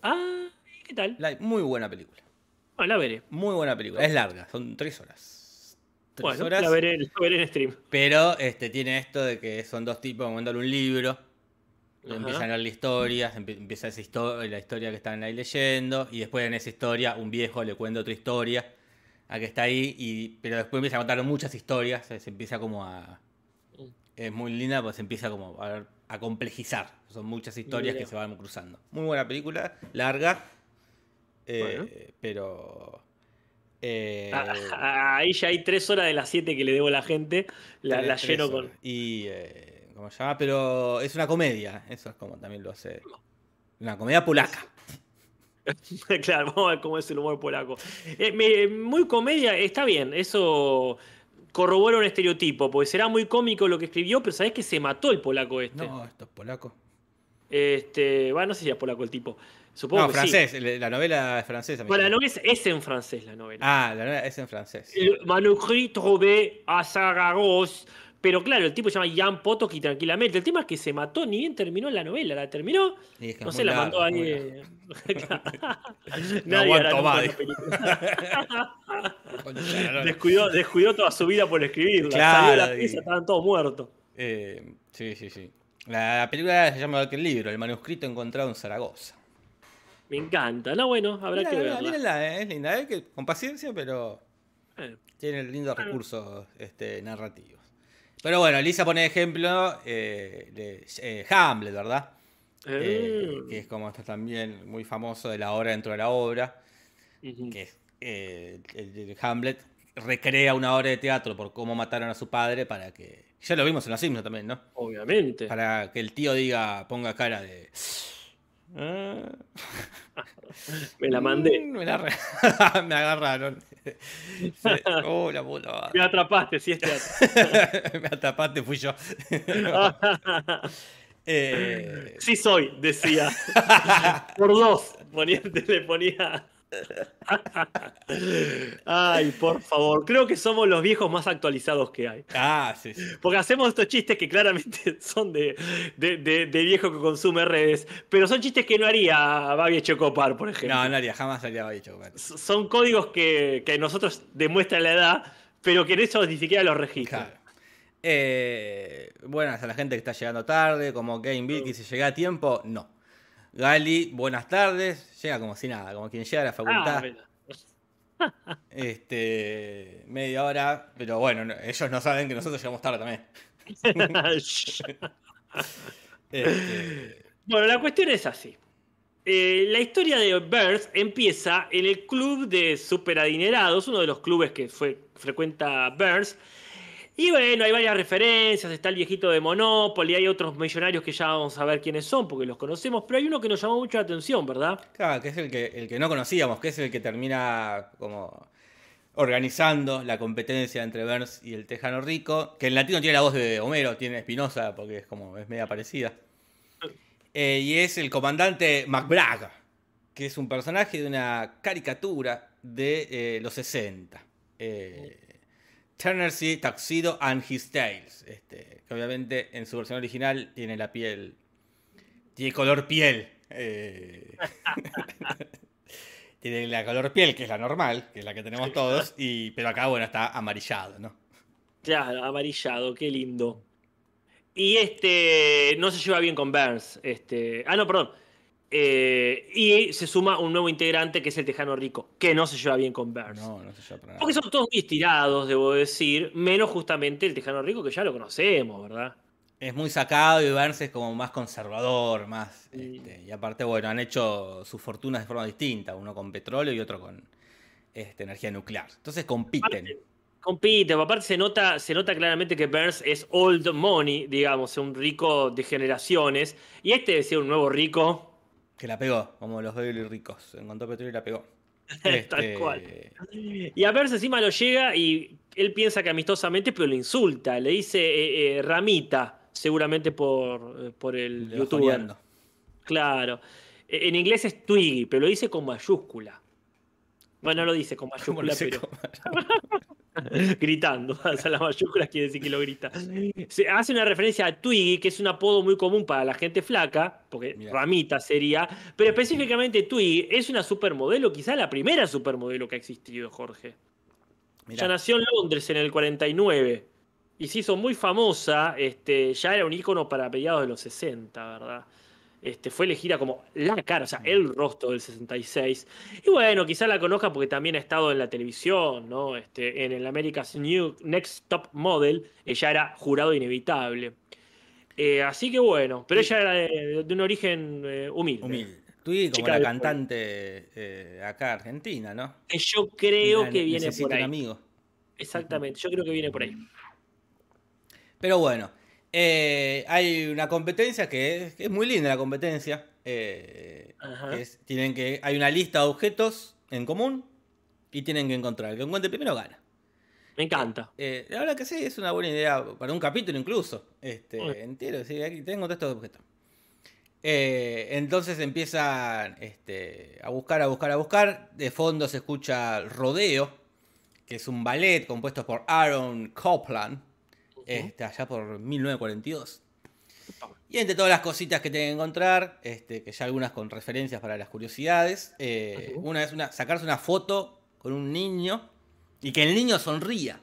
Ah, ¿qué tal? La- muy buena película. Bueno, la veré. Muy buena película. Es larga, son tres horas. Tres Bueno, horas. la veré, la veré en stream. Pero este, tiene esto de que son dos tipos que mandan un libro Ajá. Empiezan a leer la historia, empieza esa historia, la historia que están ahí leyendo, y después en esa historia un viejo le cuenta otra historia a que está ahí, y, pero después empieza a contar muchas historias, se empieza como a... Mm. Es muy linda, pues se empieza como a, a complejizar. Son muchas historias que se van cruzando. Muy buena película, larga, eh, pero... Eh, ahí ya hay tres horas de las siete que le debo a la gente, la, la lleno con... Y... Eh, ¿Cómo se llama? Pero es una comedia, eso es como también lo hace. Una comedia polaca. claro, vamos a ver cómo es el humor polaco. Eh, muy comedia, está bien, eso corrobora un estereotipo, porque será muy cómico lo que escribió, pero sabés que se mató el polaco este. No, esto es polaco. Este, bueno, no sé si es polaco el tipo. Supongo no, francés, la novela es francesa. Bueno, la novela es, en francés, la novela. Ah, la novela es en francés. manuscrit trouvé à Saragosse pero claro, el tipo se llama Jan Potoki tranquilamente. El tema es que se mató, ni bien terminó la novela. La terminó, no sé, la mandó ahí. Nadie hará más. descuidó, descuidó toda su vida por escribirla. Claro, Salió la pieza, estaban todos muertos. Eh, sí, sí, sí. La película se llama el libro, el manuscrito encontrado en Zaragoza. Me encanta. No, bueno, habrá que verla. Mírenla, eh, es linda, eh, con paciencia, pero eh. tiene lindos recursos este, narrativos. Pero bueno, Lisa pone ejemplo eh, de eh, Hamlet, ¿verdad? Eh, que es como está también muy famoso de la obra dentro de la obra. Que el, Hamlet recrea una obra de teatro por cómo mataron a su padre para que. Ya lo vimos en los Simpsons también, ¿no? Obviamente. Para que el tío diga, ponga cara de. me la mandé. Mm, me, la me agarraron. Oh, la puta. Me atrapaste, sí, este Me atrapaste, fui yo. eh... Sí soy, decía. Por dos. Ponía, le ponía. Ay, por favor. Creo que somos los viejos más actualizados que hay. Ah, sí. Porque hacemos estos chistes que claramente son de, de, viejo que consume redes, pero son chistes que no haría Babi Chocopar, por ejemplo. No, no haría, jamás haría Babi Chocopar. Son códigos que, que nosotros demuestran la edad, pero que en eso ni siquiera los registran. Eh, buenas a la gente que está llegando tarde, como Game que si llega a tiempo, no. Gali, buenas tardes. Llega como si nada, como quien llega a la facultad. Ah, este, media hora, pero bueno, ellos no saben que nosotros llegamos tarde también. Este, bueno, la cuestión es así. Eh, la historia de Burns empieza en el club de superadinerados, uno de los clubes que fue, frecuenta Burns, y bueno, hay varias referencias, está el viejito de Monopoly, hay otros millonarios que ya vamos a ver quiénes son porque los conocemos, pero hay uno que nos llamó mucho la atención, ¿verdad? Claro, que es el que, el que no conocíamos, que es el que termina como organizando la competencia entre Burns y el Tejano Rico, que en latino tiene la voz de Homero, tiene Espinosa, porque es como, es media parecida. Eh, y es el comandante McBragg, que es un personaje de una caricatura de eh, los 60. Eh, Tennessee Tuxedo and His Tales. Este, que obviamente en su versión original tiene la piel. Tiene color piel. Eh, tiene la color piel, que es la normal, que es la que tenemos todos. Y, pero acá, bueno, está amarillado, ¿no? Claro, amarillado, qué lindo. Y este no se lleva bien con Burns. Este, ah, no, perdón. Eh, y se suma un nuevo integrante que es el Tejano Rico, que no se lleva bien con Burns. No, no se lleva para nada. Porque son todos muy estirados, debo decir, menos justamente el Tejano Rico, que ya lo conocemos, ¿verdad? Es muy sacado y Burns es como más conservador, más. Este, y aparte, bueno, han hecho sus fortunas de forma distinta, uno con petróleo y otro con este, energía nuclear. Entonces compiten. compiten, aparte se nota, se nota claramente que Burns es old money, digamos, un rico de generaciones. Y este debe ser un nuevo rico que la pegó, como los Bailey ricos. Encontró petróleo y la pegó. Tal este, cual. Y a verse encima lo llega y él piensa que amistosamente, pero le insulta. Le dice eh, eh, Ramita, seguramente por, eh, por el youtuber. Claro. En inglés es Twiggy, pero lo dice con mayúscula. Bueno, no lo dice con mayúscula, pero. gritando. O sea, la mayúscula quiere decir que lo grita. Se hace una referencia a Twiggy, que es un apodo muy común para la gente flaca, porque ramita sería, pero específicamente Twiggy es una supermodelo, quizá la primera supermodelo que ha existido, Jorge. Ya nació en Londres en el 49. y se hizo muy famosa, este, ya era un ícono para mediados de los 60, ¿verdad? Este, fue elegida como la cara, o sea, el rostro del 66. Y bueno, quizá la conozca porque también ha estado en la televisión, ¿no? Este, en el America's New Next Top Model, ella era jurado inevitable. Eh, así que bueno, pero ella era de, un origen eh, humilde. Humilde. Tú y como la cantante eh, acá argentina, ¿no? Yo creo que viene por ahí. Un amigo. Exactamente, yo creo que viene por ahí. Pero bueno, eh, hay una competencia que es, muy linda la competencia. Eh, tienen que, hay una lista de objetos en común y tienen que encontrar. El que encuentre primero gana. Me encanta. Eh, la verdad que sí, es una buena idea para un capítulo incluso. Este, Entiendo, sí, aquí tengo estos objetos. entonces empiezan este, a buscar, a buscar, a buscar. De fondo se escucha Rodeo, que es un ballet compuesto por Aaron Copland este, allá por 1942. Y entre todas las cositas que tienen que encontrar, este, que ya algunas con referencias para las curiosidades, eh, una es una, sacarse una foto con un niño y que el niño sonría.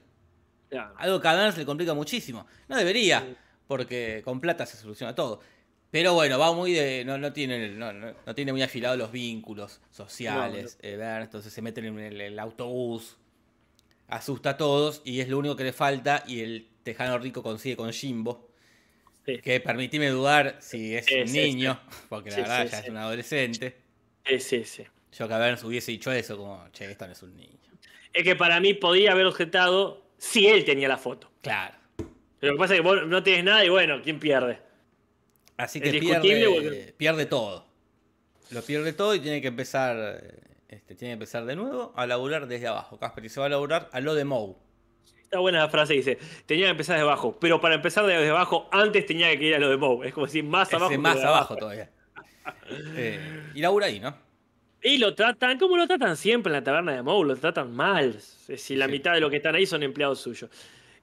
Algo que a Dan se le complica muchísimo. No debería, porque con plata se soluciona todo. Pero bueno, va muy de. No, no, tiene, no, tiene muy afilados los vínculos sociales. Eh, entonces se meten en el, autobús, asusta a todos y es lo único que le falta. Y el Tejano Rico consigue con Jimbo. Que permitime dudar si es, un niño, porque la verdad ya es un adolescente. Sí, sí, sí. Yo que haber hubiese dicho eso, como, che, esto no es un niño. Es que para mí podría haber objetado si él tenía la foto. Claro. Pero lo que pasa es que vos no tienes nada y bueno, ¿quién pierde? Así que pierde, pierde todo. Lo pierde todo y tiene que empezar este, tiene que empezar de nuevo a laburar desde abajo. Casper y se va a laburar a lo de Moe. Está buena la frase, dice, tenía que empezar desde abajo, pero para empezar desde abajo, antes tenía que ir a lo de Moe. Es como decir, más abajo. más abajo, todavía. Eh, y labura ahí, ¿no? Y lo tratan, como lo tratan siempre en la taberna de Moe, lo tratan mal. Si la mitad de los que están ahí son empleados suyos.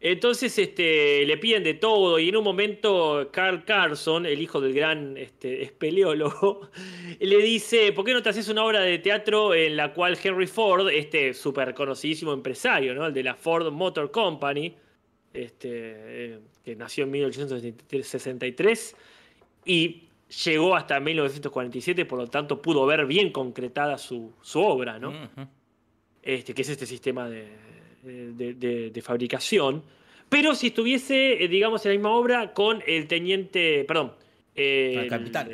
Entonces este, le piden de todo y en un momento Carl Carson, el hijo del gran este, espeleólogo, le dice, ¿por qué no te haces una obra de teatro en la cual Henry Ford, este súper conocidísimo empresario, ¿no? el de la Ford Motor Company, este, eh, que nació en 1863 y llegó hasta 1947, por lo tanto pudo ver bien concretada su, obra, ¿no? este, que es este sistema de de, fabricación, pero si estuviese, eh, digamos, en la misma obra con el teniente, perdón, el, capitán.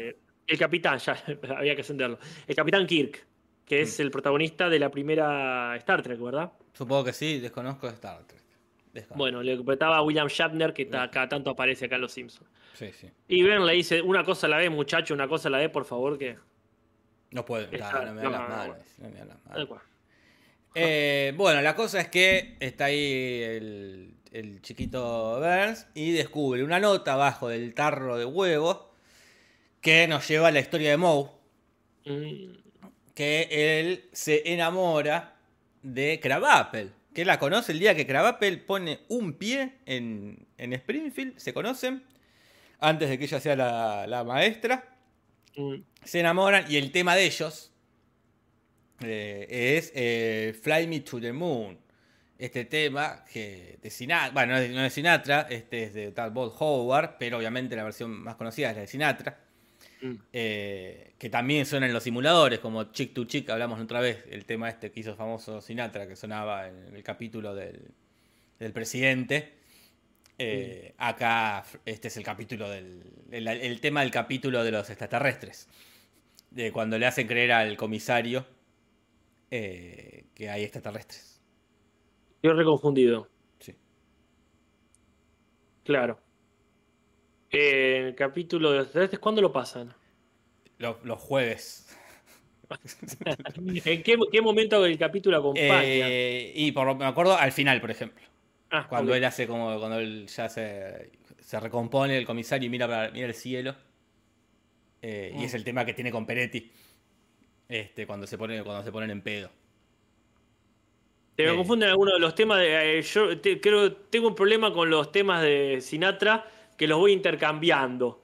El capitán, ya había que ascenderlo. El capitán Kirk, que es mm. el protagonista de la primera Star Trek, ¿verdad? Supongo que sí, desconozco Star Trek. Bueno, le interpretaba a William Shatner, que cada tanto aparece acá en Los Simpsons. Sí, sí. Y Ben le dice, una cosa a la vez, muchacho, una cosa a la vez, por favor, que... No puedo, no, me da las manos. No me da las manos. Eh, bueno, la cosa es que está ahí el, chiquito Burns y descubre una nota abajo del tarro de huevos que nos lleva a la historia de Moe. Mm. Que él se enamora de Crabapple. Que la conoce el día que Crabapple pone un pie en, Springfield. Se conocen. Antes de que ella sea la, maestra. Mm. Se enamoran y el tema de ellos eh, es eh, Fly Me to the Moon. Este tema que de Sinatra, bueno, no es, de Sinatra, este es de Tal Bob Howard, pero obviamente la versión más conocida es la de Sinatra. Mm. Eh, que también suena en los simuladores, como Chick to Chick, hablamos otra vez, el tema este que hizo famoso Sinatra, que sonaba en el capítulo del, presidente. Mm. Acá este es el capítulo del. el, tema del capítulo de los extraterrestres. De cuando le hacen creer al comisario eh, que hay extraterrestres. Yo reconfundido. Sí. Claro. Eh, el capítulo de extraterrestres, ¿cuándo lo pasan? Los, jueves. ¿En qué, momento el capítulo acompaña? Eh, y por me acuerdo al final, por ejemplo. Ah, cuando él hace como. Cuando él ya se, se recompone el comisario y mira, para, mira el cielo. Y es mm. el tema que tiene con Peretti. Este, cuando se pone, cuando se ponen en pedo. Te me eh. confunden algunos de los temas de. Eh, yo creo tengo un problema con los temas de Sinatra que los voy intercambiando.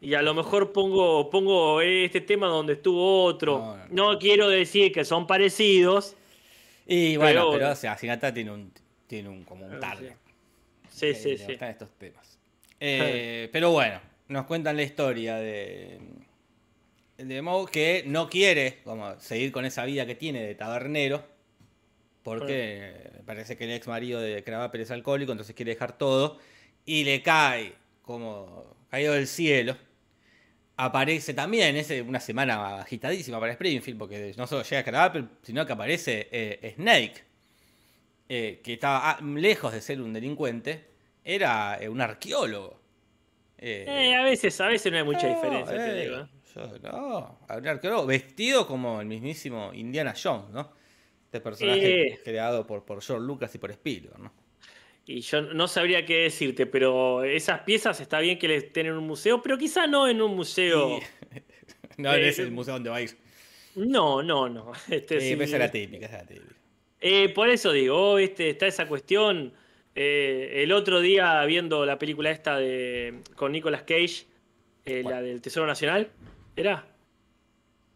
Y a lo mejor pongo, pongo este tema donde estuvo otro. No, quiero decir que son parecidos. Y bueno, pero, o sea, Sinatra tiene un, tiene un como un target. Sí, Eh, sí, sí. gustan estos temas. Eh, pero bueno, nos cuentan la historia de, de Moe que no quiere como seguir con esa vida que tiene de tabernero. Porque eh, parece que el ex marido de Cravaper es alcohólico, entonces quiere dejar todo. Y le cae como caído del cielo. Aparece también, es una semana agitadísima para Springfield, porque no solo llega Cravaper, sino que aparece eh, Snake, eh, que estaba ah, lejos de ser un delincuente, era eh, un arqueólogo. Eh, Eh, a veces, a veces no hay mucha diferencia, te eh, digo. Yo- no, un arqueólogo vestido como el mismísimo Indiana Jones, ¿no? Este personaje Eh. creado por, por George Lucas y por Spielberg, ¿no? Y yo no sabría qué decirte, pero esas piezas está bien que les estén en un museo, pero quizá no en un museo. No, Eh, es el museo donde va a ir. No, no, no. Este, Sí, sí, esa es la típica, esa es la típica. Eh, por eso digo, oh, este, está esa cuestión. Eh, el otro día viendo la película esta de con Nicolas Cage, eh, la del Tesoro Nacional, ¿era?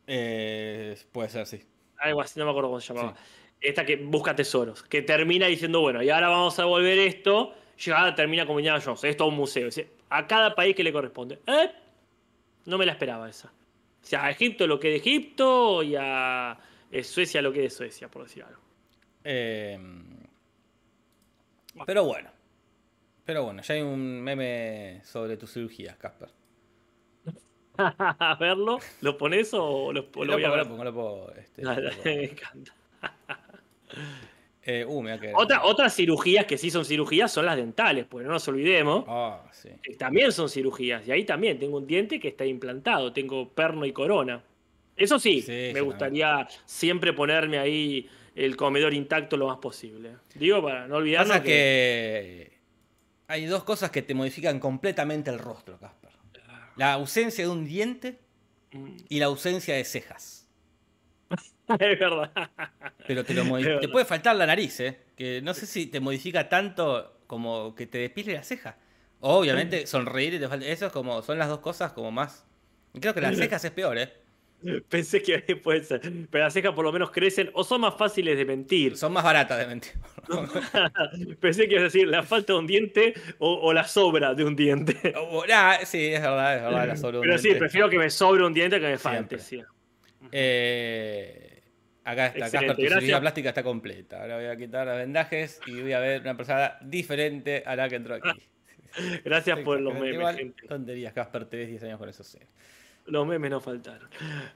Eh, puede ser, sí. Algo así, no me acuerdo cómo se llamaba. Esta que busca tesoros, que termina diciendo, bueno, y ahora vamos a volver esto. Llegada termina como Indiana Jones, esto es un museo. Dice, A cada país que le corresponde. ¿Eh? No me la esperaba esa. O sea, a Egipto lo que de Egipto y a eh, Suecia lo que de Suecia, por decir algo. Eh, pero bueno. Pero bueno, ya hay un meme sobre tus cirugías, Casper. a verlo, ¿lo pones o lo, lo lo voy a ver? lo pongo, lo pongo, este, me encanta. Eh, uh, me va a quedar- Otra, otras cirugías que sí son cirugías son las dentales, pues no nos olvidemos. Ah, sí. que También son cirugías. Y ahí también tengo un diente que está implantado. Tengo perno y corona. Eso sí, Sí, me gustaría siempre ponerme ahí el comedor intacto lo más posible. Digo, para no olvidarnos Pasa que... que hay dos cosas que te modifican completamente el rostro, Casper. La ausencia de un diente Mm, y la ausencia de cejas. es verdad. Pero te, lo Es te verdad. puede faltar la nariz, ¿eh? Que no sé si te modifica tanto como que te despile la ceja. Obviamente, sonreír y te falta. Eso es como, son las dos cosas como más. Creo que las cejas es peor, ¿eh? Pensé que puede ser. Pero las cejas por lo menos crecen o son más fáciles de mentir. Son más baratas de mentir. Pensé que ibas a decir la falta de un diente o, o la sobra de un diente. O- nah, sí, es verdad, es verdad. la sobre un Pero sí, prefiero que me sobre un diente que me falte. Sí. Eh, acá está, Excelente, Casper, tu cirugía plástica está completa. Ahora voy a quitar los vendajes y voy a ver una persona diferente a la que entró aquí. Gracias por los memes, igual. gente. Tonterías, Casper, te ves 10 años con esos senos. Los memes no faltaron.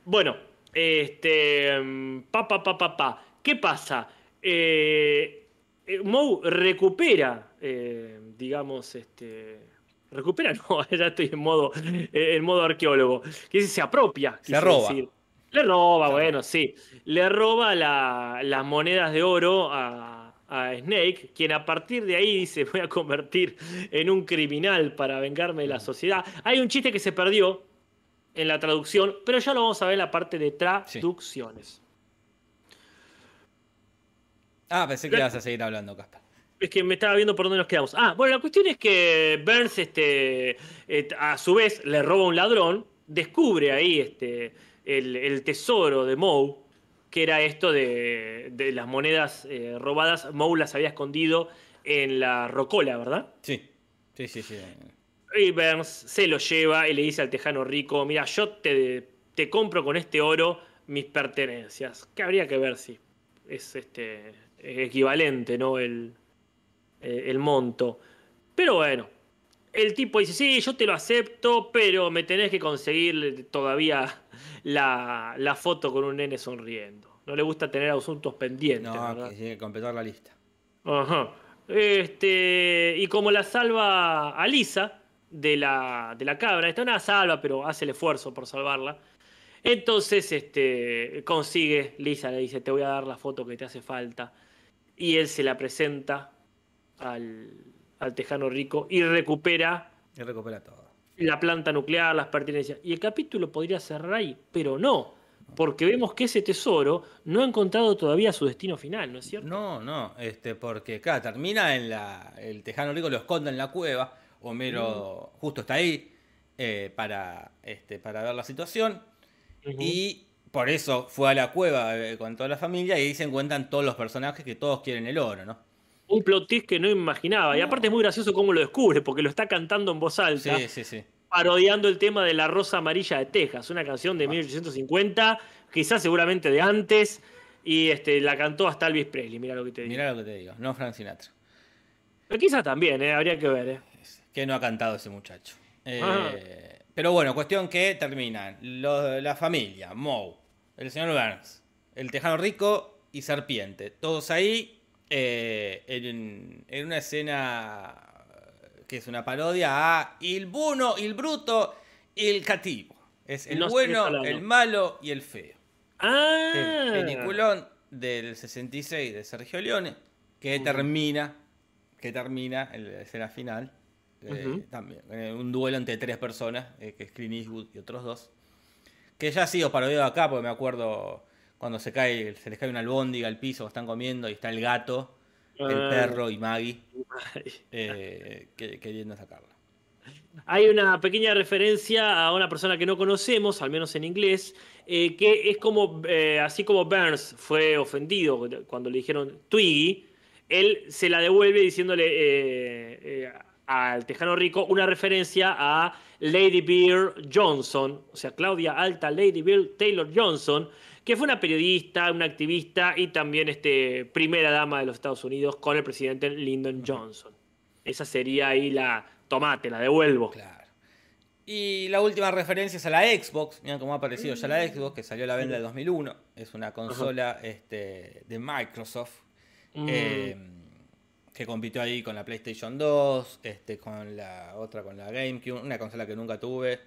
Bueno, este. mm, Pa, pa, pa, pa, pa. ¿Qué pasa? Eh, eh, Moe recupera, eh, digamos, este. Recupera, no, ya estoy en modo, eh, en modo arqueólogo. Que se apropia. Se roba. decir. Le roba, bueno, sí. Le roba la- las monedas de oro a, a Snake, quien a partir de ahí dice, voy a convertir en un criminal para vengarme de la sociedad. Hay un chiste que se perdió en la traducción, pero ya lo vamos a ver en la parte de traducciones. Ah, pensé que ibas a seguir hablando, Casper. Es que me estaba viendo por dónde nos quedamos. Ah, bueno, la cuestión es que Burns, este, eh, a su vez, le roba a un ladrón, descubre ahí este, el, el tesoro de Moe, que era esto de, de las monedas eh, robadas. Moe las había escondido en la rocola, ¿verdad? Sí, sí, sí. sí. Y Burns se lo lleva y le dice al tejano rico, mira, yo te, te compro con este oro mis pertenencias. Que habría que ver si es este equivalente, ¿no? El, eh, el monto. Pero bueno, el tipo dice, sí, yo te lo acepto, pero me tenés que conseguir todavía la, la foto con un nene sonriendo. No le gusta tener asuntos pendientes. No, ¿verdad? que tiene que completar la lista. Ajá. Este, y como la salva a Lisa de la, de la cabra, esta la salva, pero hace el esfuerzo por salvarla. Entonces, este, consigue, Lisa le dice, te voy a dar la foto que te hace falta. Y él se la presenta al, al tejano rico y recupera Y recupera todo. la planta nuclear, las pertenencias. Y el capítulo podría cerrar ahí, pero no, porque vemos que ese tesoro no ha encontrado todavía su destino final, ¿no es cierto? No, no, este, porque claro, termina en la. El tejano rico lo esconde en la cueva. Homero Mm. justo está ahí eh, para, este, para ver la situación. Y por eso fue a la cueva eh, con toda la familia y ahí se encuentran todos los personajes que todos quieren el oro, ¿no? Un plot twist que no imaginaba. Y aparte es muy gracioso cómo lo descubre, porque lo está cantando en voz alta, Sí, sí, sí. parodiando el tema de La Rosa Amarilla de Texas, una canción de 1850, quizás seguramente de antes, y este, la cantó hasta Elvis Presley, mira lo que te digo. Mirá lo que te digo, no Frank Sinatra. Pero quizás también, eh, habría que ver. eh. Que no ha cantado ese muchacho. Eh, Ajá. pero bueno, cuestión que terminan. La familia, Moe, el señor Burns, el tejano rico y Serpiente. Todos ahí eh, en, en una escena que es una parodia a Il Buono, Il Bruto y El Cativo. Es el No bueno, el malo y el feo. Ah, El peliculón del 66 de Sergio Leone que termina que termina en la escena final eh, también eh, un duelo entre tres personas eh, que es Clint Eastwood y otros dos. Que ya ha sido parodiado acá porque me acuerdo cuando se cae se les cae una albóndiga al piso están comiendo y está el gato el Ah. perro y Maggie que- queriendo sacarla. Hay una pequeña referencia a una persona que no conocemos, al menos en inglés, eh, que es como, eh, así como Burns fue ofendido cuando le dijeron Twiggy, él se la devuelve diciéndole eh, al Tejano Rico una referencia a Lady Bear Johnson, o sea, Claudia Alta Lady Bear Taylor Johnson, que fue una periodista, una activista y también este, primera dama de los Estados Unidos con el presidente Lyndon Johnson. Esa sería ahí la tomate, la devuelvo. Claro. Y la última referencia es a la Xbox. Miren cómo ha aparecido ya la Xbox, que salió a la venta en 2001. Es una consola este, de Microsoft. Mm. eh, que compitió ahí con la PlayStation 2, este, con la otra, con la GameCube. Una consola que nunca tuve.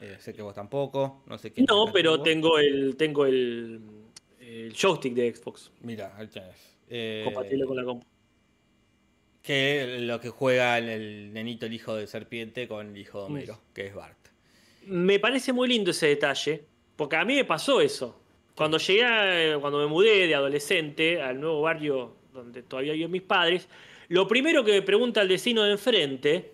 eh, sé que vos tampoco. No sé quién. No, pero tuvo. tengo el tengo el, el joystick de Xbox Mira, ahí tenés. Eh, compatible con la compu. Que lo que juega el, el nenito, el hijo de serpiente, con el hijo de Homero, que es Bart. Me parece muy lindo ese detalle, porque a mí me pasó eso. Cuando llegué, a- cuando me mudé de adolescente al nuevo barrio donde todavía viven mis padres, lo primero que me pregunta el vecino de enfrente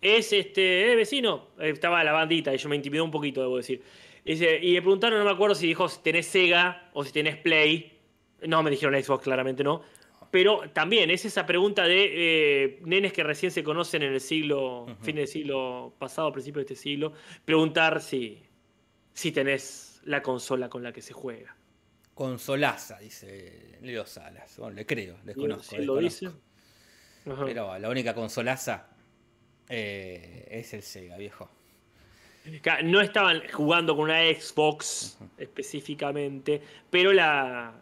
es, este, eh, vecino, Eh, estaba la bandita y yo me intimidó un poquito, debo decir. Dice, y me preguntaron, no me acuerdo si dijo si tenés Sega o si tenés Play. No, me dijeron Xbox, claramente no. Pero también es esa pregunta de eh, nenes que recién se conocen en el siglo, fin del siglo pasado, principio de este siglo, preguntar si, si tenés la consola con la que se juega. Consolaza, dice Leo Salas. Bueno, le creo. Si lo dice. Ajá. Pero la única consolaza eh, es el Sega, viejo. No estaban jugando con una Xbox específicamente, pero la,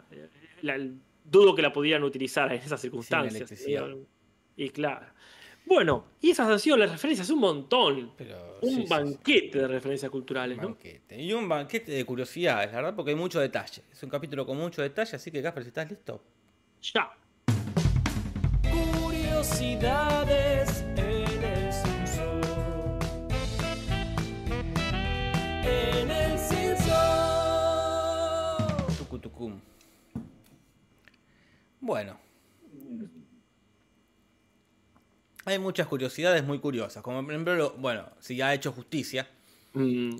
la- dudo que la pudieran utilizar en esas circunstancias. electricidad. Y claro. Bueno, y esas han sido las referencias, un montón. Pero, un sí, sí, banquete de referencias culturales, Un ¿no? banquete. Y un banquete de curiosidades, la verdad, porque hay mucho detalle. Es un capítulo con mucho detalle, así que, Casper, si estás listo. Ya. Curiosidades en el Simpson. En el. Tucutucum. Bueno. Hay muchas curiosidades muy curiosas. Como por ejemplo, lo- bueno, si ha hecho justicia. Mm,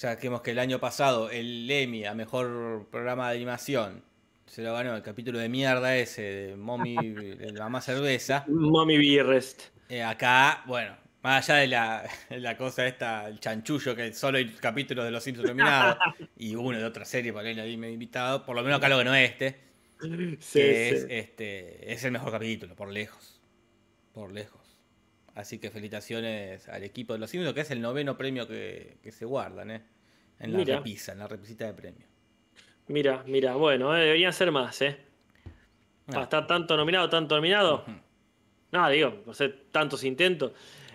Ya que vemos que el año pasado el Emmy a mejor programa de animación se lo ganó el capítulo de mierda ese de Mommy, de la mamá cerveza. Mommy Be Rest. Eh, acá, bueno, más allá de la, de la cosa esta, el chanchullo, que solo hay capítulos de Los Simpsons nominados y uno de otra serie por ahí le he invitado, por lo menos acá lo ganó este, Sí, que es, sí. este, es el mejor capítulo, por lejos. Por lejos. Así que felicitaciones al equipo de Los Simpsons, que es el noveno premio que, que se guardan, ¿eh? En la Mira. repisa, en la repisita de premio. Mira, mira, bueno, eh, deberían ser más, ¿eh? Para Ah. estar tanto nominado, tanto nominado. Ujú. No, digo, por ser tantos intentos,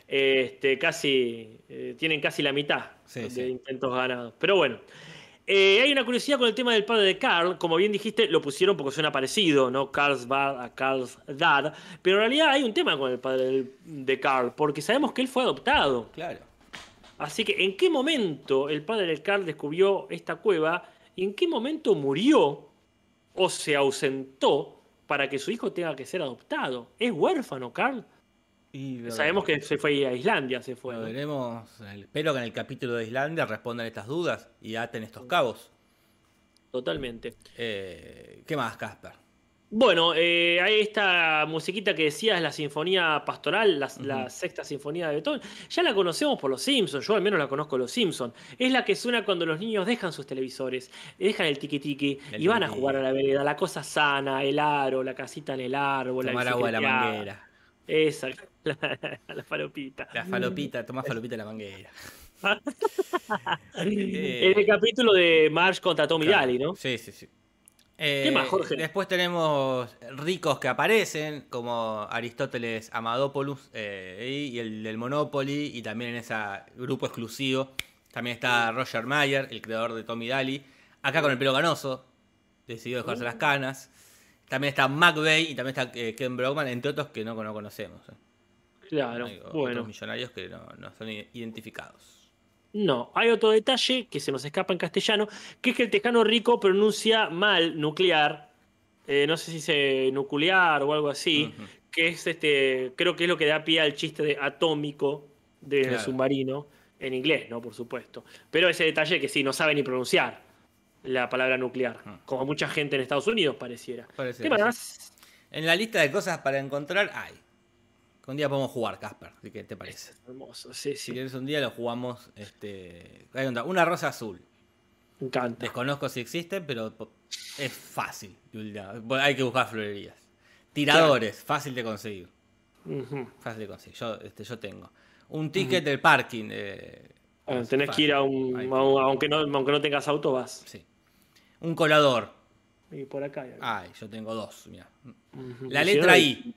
este, casi eh, tienen casi la mitad Sí, de sí. intentos ganados. Pero bueno, eh, hay una curiosidad con el tema del padre de Carl. Como bien dijiste, lo pusieron porque suena parecido, ¿no? Carl's Bad a Carl's Dad. Pero en realidad hay un tema con el padre de Carl, porque sabemos que él fue adoptado. Claro. Así que, ¿en qué momento el padre de Carl descubrió esta cueva? ¿Y en qué momento murió o se ausentó para que su hijo tenga que ser adoptado? ¿Es huérfano, Carl? Y Sabemos que se fue a Islandia, se fue. Lo ¿no? veremos. en el- Espero que en el capítulo de Islandia respondan estas dudas y aten estos cabos. Totalmente. Eh, ¿Qué más, Casper? Bueno, eh, hay esta musiquita que decías, la sinfonía pastoral, la, la sexta sinfonía de Beethoven. Ya la conocemos por los Simpsons, yo al menos la conozco los Simpsons. Es la que suena cuando los niños dejan sus televisores, dejan el tiki tiki y van a jugar a la vereda. La cosa sana, el aro, la casita en el árbol, Tomar la agua de la manguera. Esa, la, la falopita. La falopita, toma falopita la manguera. En el capítulo de Marge contra Tommy Claro. Daly, ¿no? Sí, sí, sí. ¿Qué más, Jorge? Después tenemos ricos que aparecen, como Aristóteles Amadopoulos eh, y el del Monopoly, y también en ese grupo exclusivo. También está Roger Mayer, el creador de Tommy Daly. Acá con el pelo ganoso, decidió dejarse las canas. También está McVeigh y también está eh, Ken Brockman, entre otros que no, no conocemos. Claro, Hay otros millonarios que no, no son identificados. No, hay otro detalle que se nos escapa en castellano, que es que el tejano rico pronuncia mal nuclear, eh, no sé si dice nuclear o algo así, que es este, creo que es lo que da pie al chiste de atómico del Claro. submarino, en inglés, ¿no? Por supuesto. Pero ese detalle que sí, no sabe ni pronunciar la palabra nuclear, Ujú. como mucha gente en Estados Unidos pareciera. ¿Qué sí. más? En la lista de cosas para encontrar hay. Que Un día podemos jugar, Casper. Así que te parece. Hermoso, sí, Si sí, quieres un día lo jugamos. Este, una rosa azul. me encanta. Desconozco si existe, pero es fácil. Hay que buscar florerías. Tiradores, fácil de conseguir. Fácil de conseguir. Yo, este, yo tengo. Un ticket del parking. eh, Bueno, es tenés que ir a un, a aunque no, aunque no tengas auto, vas. Sí. Un colador. Y por acá. hay. Ay, yo tengo dos. Mira. La si letra I.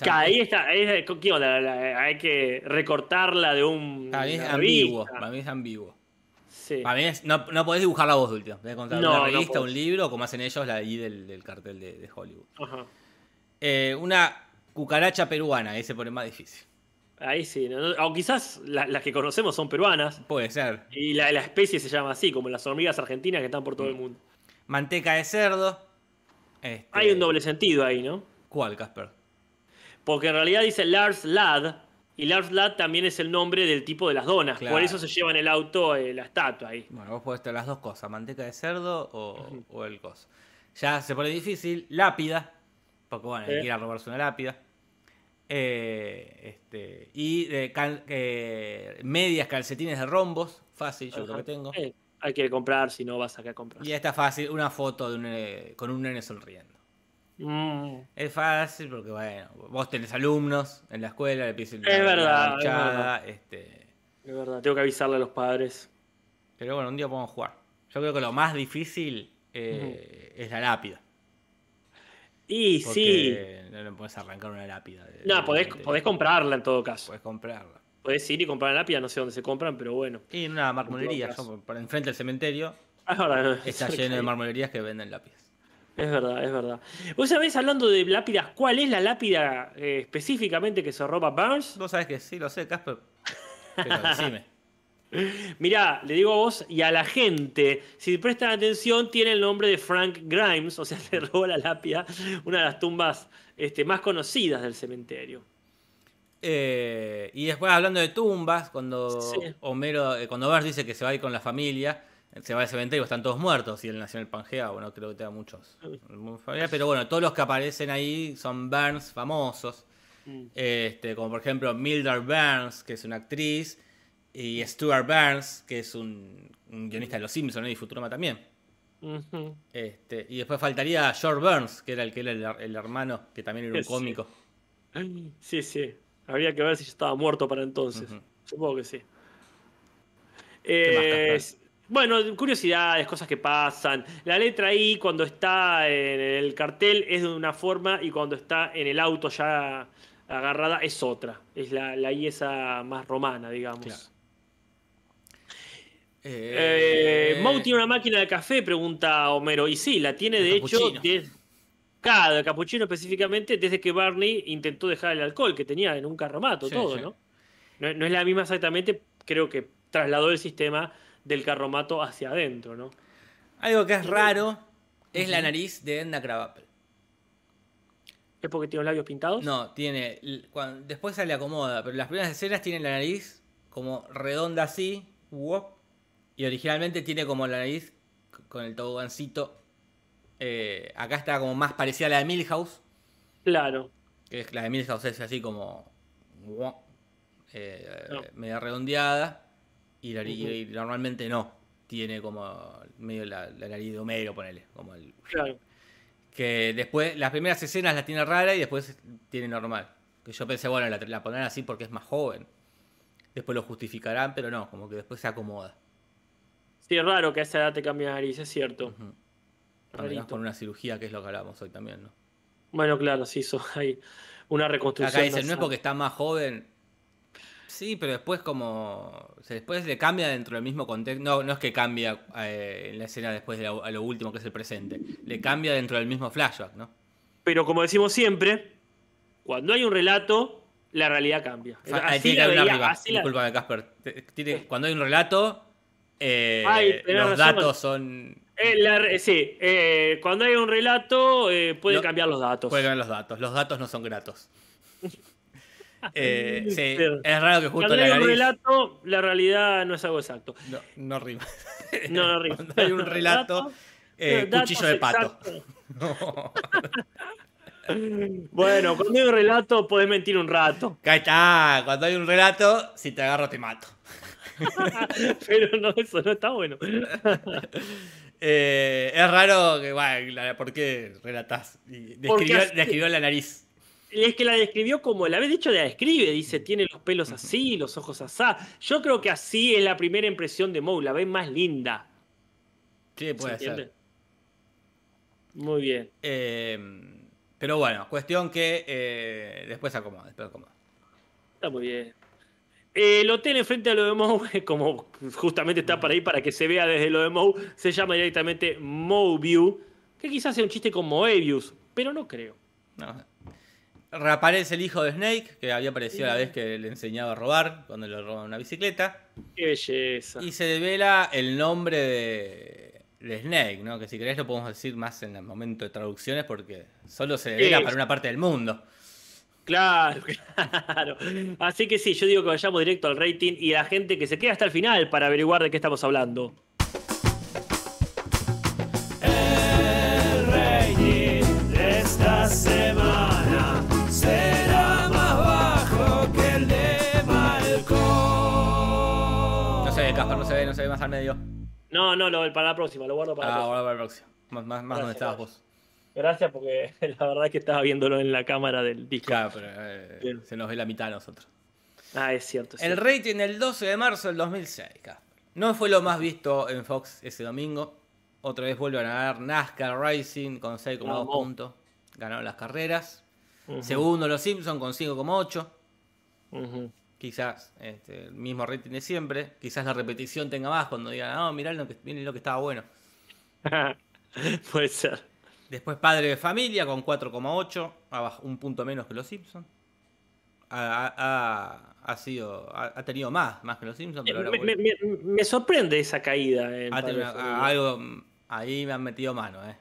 Claro, ahí está, ahí es- ¿qué onda? La- la- hay que recortarla de un. Para mí es ambiguo. revista. Para mí es ambiguo. Sí. Para mí es- no, no podés dibujar la voz de última. Que No, una no revista, un libro, como hacen ellos, la I del, del cartel de, de Hollywood. Ajá. Eh, una cucaracha peruana, ahí se pone más difícil. Ahí sí. ¿no? O quizás la- las que conocemos son peruanas Puede ser. y la, la especie se llama así, como las hormigas argentinas que están por todo el mundo. Manteca de cerdo. Este, Hay un doble sentido ahí, ¿no? ¿Cuál, Casper? Porque en realidad dice Lars Ladd y Lars Ladd también es el nombre del tipo de las donas. Claro. Por eso se lleva en el auto eh, la estatua ahí. Bueno, vos podés tener las dos cosas, manteca de cerdo o, o el coso. Ya se pone difícil, lápida, porque bueno, hay Eh. que ir a robarse una lápida. Eh, este, y de cal- eh, medias calcetines de rombos, fácil, yo creo que tengo. Hay que comprar, si no vas acá a comprar. Y esta fácil, una foto de un con un nene sonriendo. Mm. Es fácil porque, bueno, vos tenés alumnos en la escuela, le pides Es verdad, es verdad. este, Es verdad, tengo que avisarle a los padres. pero bueno, un día podemos jugar. Yo creo que lo más difícil eh, es la lápida. Y sí. No le puedes arrancar una lápida. de- No, de- podés, de- podés comprarla en todo caso. podés comprarla. Podés ir y comprar la lápida, no sé dónde se compran, pero bueno. Y en una marmolería, yo por- por enfrente del cementerio, Ah, Es verdad, está lleno de marmolerías que venden lápidas. Es verdad, es verdad. Vos sabés, hablando de lápidas, ¿cuál es la lápida eh, específicamente que se roba Burns? Vos sabés que sí, lo sé, Casper. Pero decime. Mirá, le digo a vos y a la gente, si prestan atención, tiene el nombre de Frank Grimes, o sea, se robó la lápida, una de las tumbas este, más conocidas del cementerio. Eh, y después hablando de tumbas, cuando Sí. Homero, eh, cuando Bart dice que se va a ir con la familia, se va al cementerio, están todos muertos, y él nació en el Pangea, bueno, creo que tenga muchos. muy familiares, pero bueno, todos los que aparecen ahí son Burns famosos. Mm. Este, como por ejemplo Mildred Burns, que es una actriz, y Stuart Burns, que es un, un guionista de Los Simpsons ¿no? y Futurama también. Este, y después faltaría George Burns, que era el que era el, el hermano, que también era un Sí. cómico. Sí, sí. Habría que ver si estaba muerto para entonces. Supongo que sí. más, Eh, Casper? Bueno, curiosidades, cosas que pasan. La letra I cuando está en el cartel es de una forma y cuando está en el auto ya agarrada es otra. Es la, la I esa más romana, digamos. Claro. Eh, Eh, Moe tiene una máquina de café, pregunta Homero. Y sí, la tiene De de hecho capuchino. de, claro, de capuchino específicamente desde que Barney intentó dejar el alcohol que tenía en un carromato, Sí, todo, sí. ¿no? ¿no? no es la misma exactamente, creo que trasladó el sistema del carromato hacia adentro, ¿no? Algo que es raro es la nariz de Edna Krabappel. ¿Es porque tiene los labios pintados? No, tiene. l- cuan- después se le acomoda, pero las primeras escenas tiene la nariz como redonda así. y originalmente tiene como la nariz con el tobogancito Eh, acá está como más parecida a la de Milhouse. Claro. Que es, la de Milhouse es así como. eh, No. media redondeada. Y, la- y normalmente no. Tiene como medio la, la nariz de Homero, ponele. Como el, Claro. que después, las primeras escenas las tiene rara y después tiene normal. Que yo pensé, bueno, la, la pondrán así porque es más joven. Después lo justificarán, pero no, como que después se acomoda. Sí, es raro que a esa edad te cambie la nariz, es cierto. Además con una cirugía, que es lo que hablamos hoy también, ¿no? Bueno, claro, sí, hizo ahí una reconstrucción. Acá dicen, no es porque está más joven. Sí, pero después como... o sea, después le cambia dentro del mismo contexto. No, no es que cambia eh, en la escena después de la- a lo último, que es el presente. Le cambia dentro del mismo flashback, ¿no? Pero como decimos siempre, cuando hay un relato, la realidad cambia. Ahí Así tiene que la haber una Discúlpame, Casper. Cuando hay un relato, eh, Ay, los razón. datos son... Eh, la sí, eh, cuando hay un relato, eh, pueden Lo- cambiar los datos. Pueden ver los datos. Los datos no son gratos. Eh, sí, es raro que justo Cuando la hay un relato, la realidad no es algo exacto. No, no rima. No, no rima. Cuando hay un relato, eh, datos cuchillo de pato. No. Bueno, cuando hay un relato, podés mentir un rato. Acá está. Cuando hay un relato, si te agarro te mato. Pero no, eso no está bueno. Eh, es raro que, bueno, ¿por qué relatás? Describió, describió la nariz. Es que la describió como, la vez dicho la describe, dice, tiene los pelos así, los ojos asá. Yo creo que así es la primera impresión de Moe, la ves más linda. Sí, ¿Se puede ser. Muy bien. Eh, pero bueno, cuestión que eh, después se acomoda, después acomoda. Está muy bien. Eh, El hotel enfrente a lo de Moe, como justamente está para ahí para que se vea desde lo de Moe, se llama directamente Moe View, que quizás sea un chiste con Moebius, pero no creo. No. Reaparece el hijo de Snake, que había aparecido la vez que le enseñaba a robar, cuando le roban una bicicleta. Qué belleza. Y se devela el nombre de, de Snake, ¿no? Que si querés lo podemos decir más en el momento de traducciones porque solo se devela para una parte del mundo. Claro, claro. Así que sí, yo digo que vayamos directo al rating y la gente que se queda hasta el final para averiguar de qué estamos hablando. No no se ve más al medio. No, no, lo, para la próxima, lo guardo para la Ah, próxima. ahora para el próximo. Más, más, más donde estabas gracias. vos. Gracias porque la verdad es que estaba viéndolo en la cámara del disco. Claro, pero eh, se nos ve la mitad a nosotros. Ah, es cierto. es El cierto. rating del 12 de marzo del 2006, Casper. No fue lo más visto en Fox ese domingo. Otra vez vuelven a ganar NASCAR Racing con 6,2 Vamos. puntos. Ganaron las carreras. Segundo, los Simpsons con 5,8. ujú. Quizás este, el mismo rating de siempre. Quizás la repetición tenga más cuando digan, no, mirá lo que, miren lo que estaba bueno. Puede ser. Después Padre de Familia con 4,8. abajo- Un punto menos que los Simpsons. Ha, ha- ha- sido, ha, tenido más, más que los Simpsons, pero Me, me- me- me sorprende esa caída. en algo, mm, ahí me han metido mano, eh.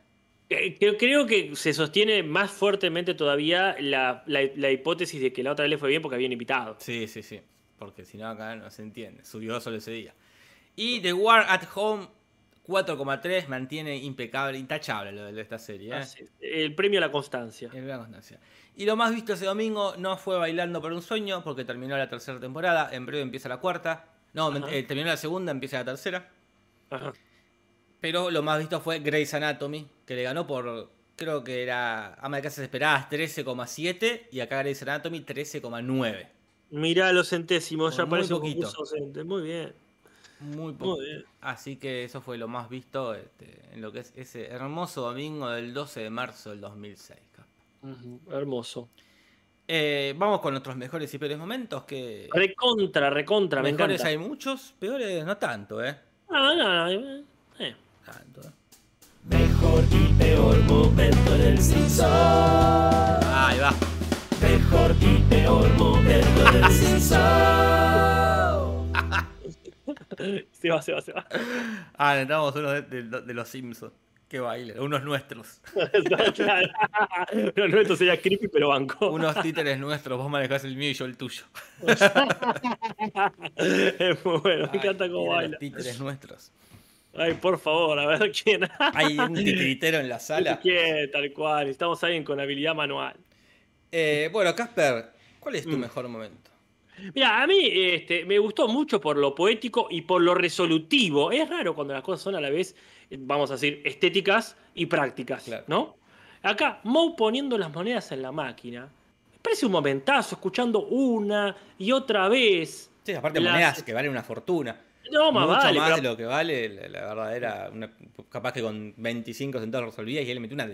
Eh, Creo, creo que se sostiene más fuertemente todavía la, la- la hipótesis de que la otra vez le fue bien porque habían invitado. Sí, sí, sí. Porque si no, acá no se entiende. Subió solo ese día. Y The War at Home 4,3 mantiene impecable, intachable lo de esta serie. ¿eh? El premio a la constancia. En gran constancia. Y lo más visto ese domingo no fue Bailando por un sueño, porque terminó la tercera temporada. En breve empieza la cuarta. No, eh, terminó la segunda, empieza la tercera. Ajá. Pero lo más visto fue Grey's Anatomy, que le ganó por, creo que era Ama de Casas Esperadas 13,7 y acá Grey's Anatomy 13,9. Mirá los centésimos, Por ya parece un poquito. docente. Muy bien. Muy poco. Muy bien. Así que eso fue lo más visto este, en lo que es ese hermoso domingo del 12 de marzo del 2006. Cap. Ujú, Hermoso. Eh, vamos con nuestros mejores y peores momentos. Que Recontra, recontra, me mejores encanta. hay muchos, peores no tanto, ¿eh? Ah, no, no, eh. Tanto. Mejor y peor momento del Simpson. Ahí va. Mejor y peor momento del Simpson. Se va, se va, se va. Ah, necesitamos uno de, de- de los Simpsons. Que baile, unos nuestros. No, esto sería creepy, pero banco. Unos títeres nuestros. Vos manejás el mío y yo el tuyo. Es muy bueno, me encanta cómo baila. Los títeres nuestros. Ay, por favor, a ver quién. Hay un titiritero en la sala. ¿Quién? Tal cual. Estamos alguien con habilidad manual. Eh, bueno, Casper, ¿cuál es tu Mm. mejor momento? Mira, a mí este, me gustó mucho por lo poético y por lo resolutivo. Es raro cuando las cosas son a la vez, eh, vamos a decir, estéticas y prácticas, Claro. ¿no? Acá, Moe poniendo las monedas en la máquina. Parece un momentazo, escuchando una y otra vez. Sí, aparte Las- monedas que valen una fortuna. No, más Mucho vale. más pero- de lo que vale la, la verdadera. una- capaz que con 25 centavos resolvía y él le metió unas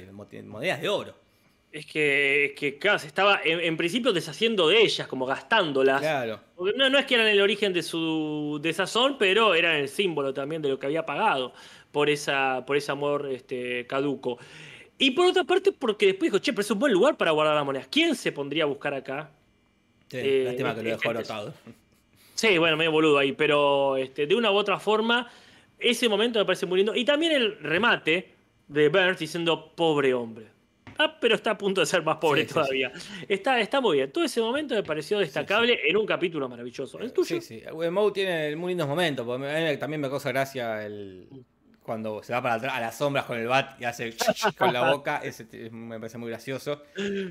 monedas de oro. Es que, es que claro, se estaba en, en principio deshaciendo de ellas, como gastándolas. Claro. Porque No, no es que eran el origen de su desazón, pero eran el símbolo también de lo que había pagado por, esa, por ese amor este, caduco. Y por otra parte, porque después dijo, che, pero es un buen lugar para guardar las monedas. ¿Quién se pondría a buscar acá? Sí, Eh, lástima que lo dejó este- anotado. Sí, bueno, medio boludo ahí, pero este, de una u otra forma, ese momento me parece muy lindo. Y también el remate de Burns diciendo, pobre hombre. Ah, pero está a punto de ser más pobre Sí, sí, todavía. Está, está muy bien. Todo ese momento me pareció destacable en un capítulo maravilloso. ¿El tuyo? Sí, sí. Moe tiene muy lindos momentos. porque a mí me- también me causa gracia el. Cuando se va para atrás a las sombras con el bat y hace con la boca, ese me parece muy gracioso.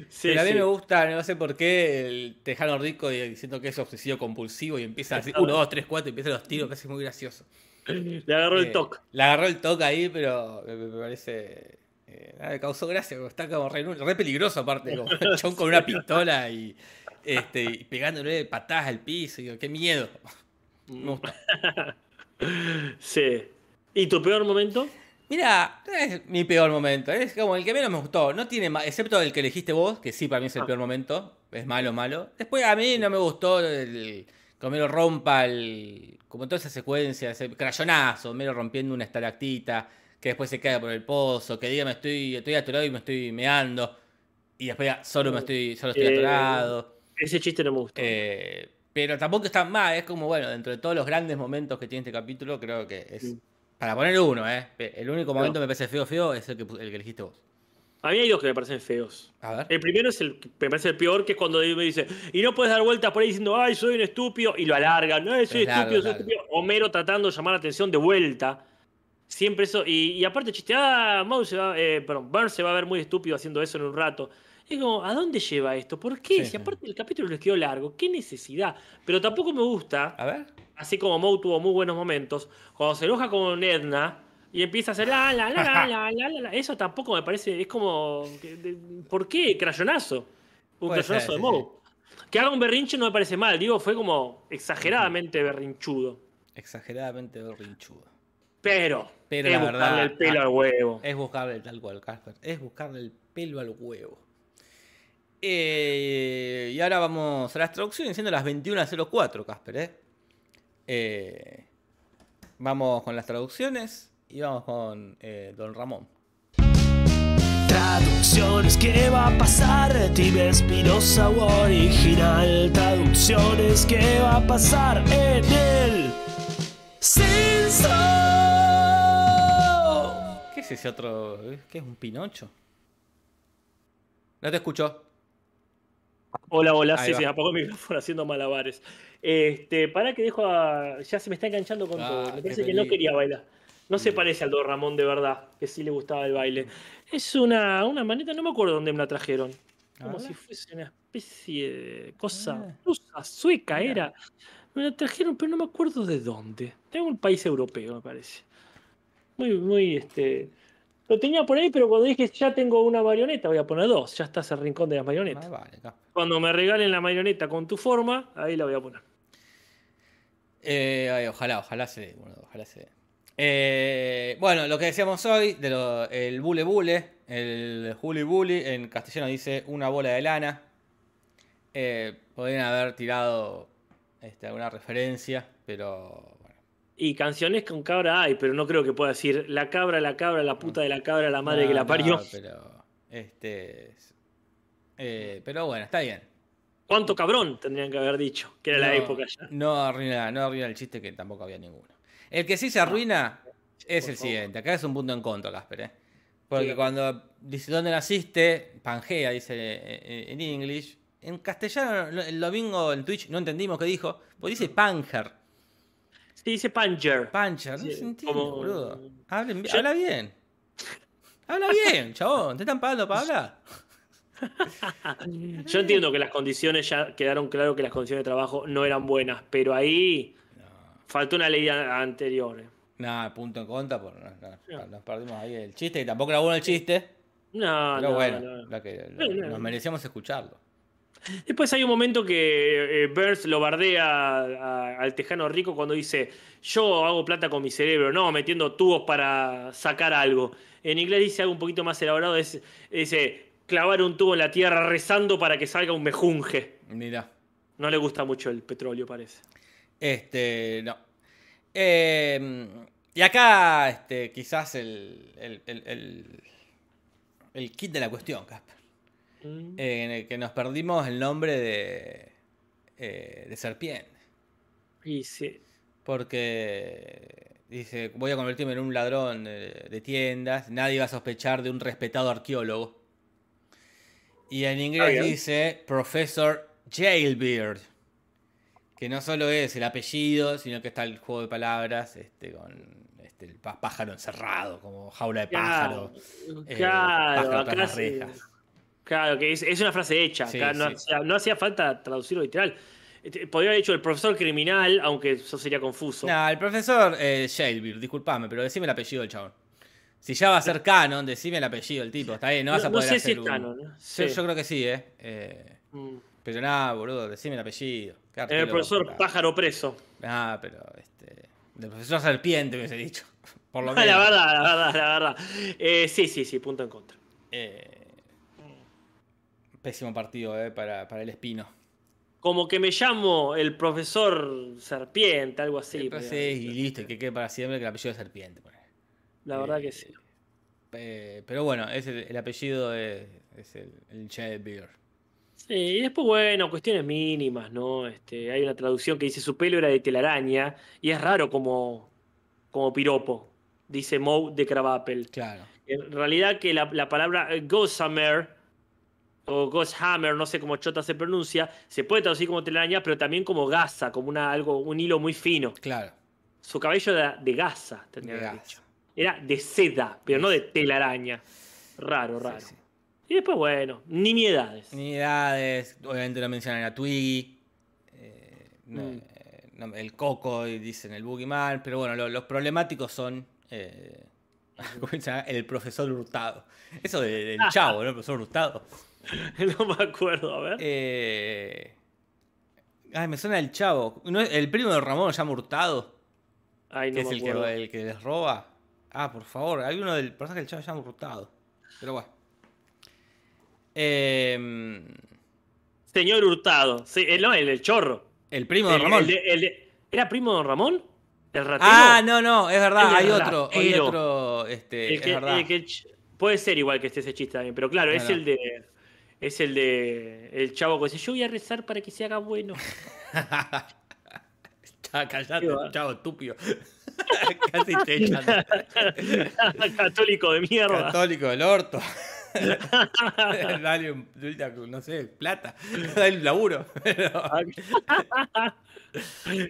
Sí, Pero a mí sí. me gusta, no sé por qué, el Tejano Rico diciendo que es obsesivo compulsivo y empieza así, 1, 2, 3, 4 y empieza los tiros, que es muy gracioso. Le agarró el Eh, toque. Le agarró el toque ahí, pero me, me parece. eh, nada, me causó gracia, porque está como re, re peligroso, aparte, como con una pistola y, este, y pegándole patadas al piso. Y digo, qué miedo. Me gusta. Sí. ¿Y tu peor momento? Mira, no es mi peor momento, es como el que menos me gustó. No tiene ma- excepto el que elegiste vos, que sí, para mí es el Ah. peor momento. Es malo, malo. Después a mí no me gustó el. Como Melo rompa el. Como toda esa secuencia, ese crayonazo, Melo rompiendo una estalactita, que después se cae por el pozo, que diga me estoy, estoy atorado y me estoy meando. Y después solo me estoy, solo estoy Eh, atorado. Ese chiste no me gustó. Eh, pero tampoco está mal, es como, bueno, dentro de todos los grandes momentos que tiene este capítulo, creo que es. Sí. Para poner uno, ¿eh? El único momento que me parece feo, feo, es el que, el que elegiste vos. A mí hay dos que me parecen feos. A ver. El primero es el que me parece el peor, que es cuando me dice, y no puedes dar vueltas por ahí diciendo, ay, soy un estúpido, y lo alargan, no, soy Es largo, estúpido, soy largo. estúpido. Homero tratando de llamar la atención de vuelta. Siempre eso, y, y aparte chiste, ah, Mouse se va, eh, perdón, Burns se va a ver muy estúpido haciendo eso en un rato. Es como, ¿a dónde lleva esto? ¿Por qué? Si aparte el capítulo les quedó largo, ¿qué necesidad? Pero tampoco me gusta, a ver. así como Moe tuvo muy buenos momentos, cuando se enoja con Edna y empieza a hacer la, la, la, la, la. Eso tampoco me parece, es como, ¿por qué? Crayonazo. Un crayonazo de sí, Moe. Que haga un berrinche no me parece mal, digo, fue como exageradamente berrinchudo. Exageradamente berrinchudo. Pero, Pero es buscarle el pelo ah, al huevo. Es buscarle tal cual, Casper. Es buscarle el pelo al huevo. Eh, y ahora vamos a las traducciones, siendo las 21.04, Casper, ¿eh? Eh, Vamos con las traducciones y vamos con eh, Don Ramón. Traducciones, ¿qué va a pasar? Tibia Espinosa o original. Traducciones, ¿qué va a pasar en el censo? ¿Qué es ese otro? ¿Qué es un Pinocho? No te escucho. Hola, hola, Ahí sí, va. sí, apagó el micrófono haciendo malabares. Este, para que dejo a. Ya se me está enganchando con Ah, todo. qué Me parece que peligro. no quería bailar. No se Mm. parece al Don Ramón de verdad, que sí le gustaba el baile. Es una, una maneta, no me acuerdo dónde me la trajeron. Como Ah. si fuese una especie de cosa Ah. rusa, sueca Mira. era. Me la trajeron, pero no me acuerdo de dónde. De un país europeo, me parece. Muy, muy, este. Lo tenía por ahí, pero cuando dije ya tengo una marioneta, voy a poner dos. Ya está ese rincón de las marionetas. Ah, vale. Cuando me regalen la marioneta con tu forma, ahí la voy a poner. Eh, ay, ojalá, ojalá se dé, boludo, ojalá se dé. Eh, bueno, lo que decíamos hoy, de lo- el bule bule, el huli bully, en castellano dice una bola de lana. Eh, podrían haber tirado este, alguna referencia, pero bueno. Y canciones con cabra hay, pero no creo que pueda decir la cabra, la cabra, la puta de la cabra, la madre No, que la no, parió. pero, este, es- eh, pero bueno, está bien. ¿Cuánto cabrón tendrían que haber dicho? Que era la No- época ya. No arruina, no arruina el chiste que tampoco había ninguno. El que sí se arruina es por el favor. siguiente. Acá es un punto en contra, Casper. ¿eh? Porque Sí. cuando dice dónde naciste, Pangea dice eh, en English. En castellano, el domingo en Twitch no entendimos qué dijo. Pues dice Panger. Se dice Puncher. Puncher, no Sí, se entiende, como- boludo. Hablen- Yo- Habla bien. Habla bien, chabón. ¿Te están pagando para hablar? Yo entiendo que las condiciones ya quedaron claro que las condiciones de trabajo no eran buenas, pero ahí faltó una ley anterior. eh. Nada, punto en contra. Por, no, no, Nos perdimos ahí el chiste, que tampoco era bueno el chiste. No, pero no, bueno, no. la que, No, no. nos merecíamos escucharlo. Después hay un momento que eh, Burns lo bardea a- al tejano rico cuando dice, yo hago plata con mi cerebro, no, metiendo tubos para sacar algo. En inglés dice algo un poquito más elaborado, es- dice, clavar un tubo en la tierra rezando para que salga un mejunje. Mira. No le gusta mucho el petróleo, parece. Este, no. Eh, y acá, este, quizás el, el, el, el- el kit de la cuestión, Casper. Mm. Eh, en el que nos perdimos el nombre de, eh, de serpiente. Y sí. Porque dice, voy a convertirme en un ladrón de, de tiendas, nadie va a sospechar de un respetado arqueólogo. Y en inglés dice Professor Jailbird, que no solo es el apellido, sino que está el juego de palabras este, con este, el pá- pájaro encerrado, como jaula de pájaro. eh, Claro, pájaro acá rejas. Claro, que es, es una frase hecha. Sí, acá no, sí. hacía, no hacía falta traducirlo literal. Este, Podría haber dicho el profesor criminal, aunque eso sería confuso. No, el profesor eh, disculpame, pero decime el apellido del chabón. Si ya va a ser canon, decime el apellido del tipo. Está bien, no vas a No- no poder sé hacer si es un- canon, ¿no? Yo, creo que sí, ¿eh? Eh, Mm. pero nada, boludo, decime el apellido. Quedarte El loco, profesor claro. pájaro preso. Ah, pero este. Del profesor serpiente hubiese dicho. Por lo la menos. verdad, la verdad, la verdad. Eh, sí, sí, sí, punto en contra. Eh, pésimo partido, ¿eh? Para, para el espino. Como que me llamo el profesor serpiente, algo así. Pero- sí, y listo, que quede para siempre que el apellido es serpiente. La verdad Eh, que sí. Eh, pero bueno, es el, el apellido es, es el, el Jailbird. Sí, y después, bueno, cuestiones mínimas, ¿no? Este, hay una traducción que dice su pelo era de telaraña y es raro como, como piropo, dice Moe de Crabapple. Claro. En realidad que la, la palabra eh, gossamer o goshammer, no sé cómo chota se pronuncia, se puede traducir como telaraña, pero también como gasa, como una, algo, un hilo muy fino. Claro. Su cabello era de gasa, tendría De que haber gas. dicho. Era de seda, pero no de telaraña. Raro, raro. sí. Y después, bueno, nimiedades. Unidades, obviamente no mencionan a Twiggy. eh, Mm. eh, no, el Coco y dicen el Boogeyman. Pero bueno, lo- los problemáticos son. eh, el profesor Hurtado. Eso de- del chavo, ¿no? El profesor Hurtado. no me acuerdo, a ver. Eh, ay, me suena el chavo. ¿No es- ¿El primo de Ramón se llama Hurtado? Ay, que no es me el que, acuerdo. el que les roba. Ah, por favor, hay uno del personaje del chavo que se llama Hurtado. Pero bueno. Eh, Señor Hurtado. Sí, el, no, el, el chorro. el primo de Ramón. ¿Era primo de Don Ramón? ¿El ratero? Ah, no, no, es verdad, hay otro, hay otro, este, El es que, verdad. el que puede ser igual que esté ese chiste también, pero claro, es el de. Es el de. El chavo que dice: Yo voy a rezar para que se haga bueno. Qué va. chavo, estúpido. Casi te echan. Católico de mierda. Católico del orto. Dale un, no sé, plata. Dale un laburo. Pero-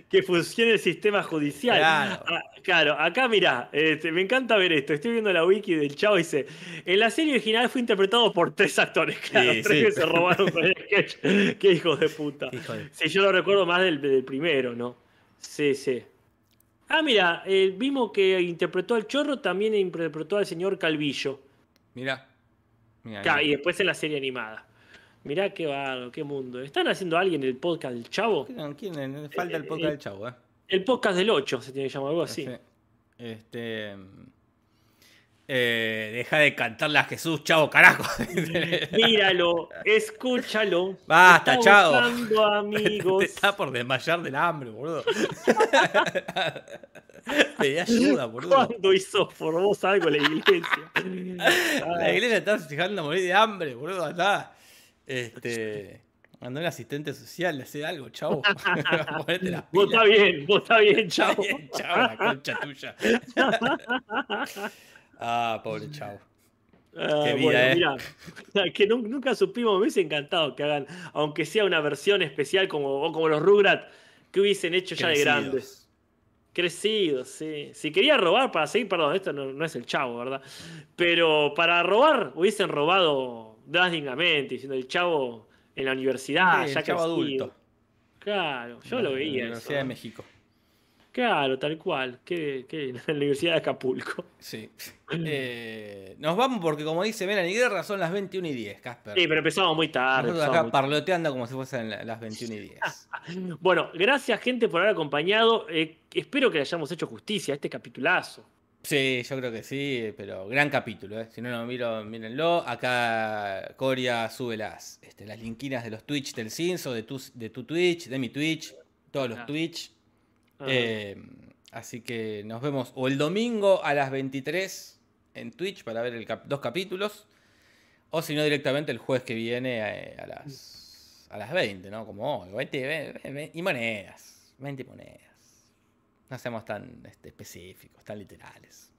que funcione el sistema judicial. Claro. Ah, claro, acá mirá, este, me encanta ver esto. Estoy viendo la wiki del chavo y dice: En la serie original fue interpretado por tres actores. Claro, Sí, tres sí. que se robaron con el sketch. Qué hijos de puta. Hijo de- Sí, yo lo recuerdo más del, del primero, ¿no? Sí, sí. Ah, mira, el mismo que interpretó al chorro también interpretó al señor Calvillo. Mirá. Mirá, mirá. Y después en la serie animada. Mirá qué barro, qué mundo. ¿Están haciendo alguien el podcast del chavo? ¿Quién- quién- falta el podcast del chavo, eh. El podcast del 8 se tiene que llamar algo así. Sí. Este. Eh, deja de cantarle a Jesús, chavo, carajo. Míralo, escúchalo. Basta, Está chavo. buscando Te amigos. está por desmayar del hambre, boludo. Pedí ayuda, boludo. ¿Cuándo hizo por vos algo la iglesia? La iglesia está fijando a morir de hambre, boludo. Allá. Este. Mandó un asistente social, le hace algo, chavo. Ponete las Vos está bien, vos está bien, chavo. Bien, chavo, la concha tuya. ah, pobre chavo. Ah, Qué vida, bueno, eh. mirá, que nun- nunca supimos, me hubiese encantado que hagan, aunque sea una versión especial como, o como los Rugrats, que hubiesen hecho ya de Crecidos. grandes. Crecido, sí. Si quería robar para seguir, perdón, esto no, es el chavo, ¿verdad? Pero para robar hubiesen robado drásticamente, diciendo el chavo en la universidad, ya el chavo adulto. Claro, yo lo veía. En la Universidad de México. Claro, tal cual. Que, en la Universidad de Acapulco. Sí. Eh, nos vamos porque, como dice Melanie Guerra, son las 21 y 10, Casper. Sí, pero empezamos muy tarde. Nosotros acá parloteando como si fuesen las 21 y 10. bueno, gracias, gente, por haber acompañado. Eh, espero que le hayamos hecho justicia a este capitulazo. Sí, yo creo que sí, pero gran capítulo. ¿eh? Si no lo miro, mírenlo. Acá Coria sube las, este, las linkinas de los Twitch del Cinso, de tu, de tu Twitch, de mi Twitch, todos los ah. Twitch. Eh, así que nos vemos o el domingo a las 23 en Twitch para ver el dos capítulos. O si no, directamente el jueves que viene eh, a, las, a las 20, ¿no? Como hoy, 20, y monedas. 20 monedas. No seamos tan este, específicos, tan literales.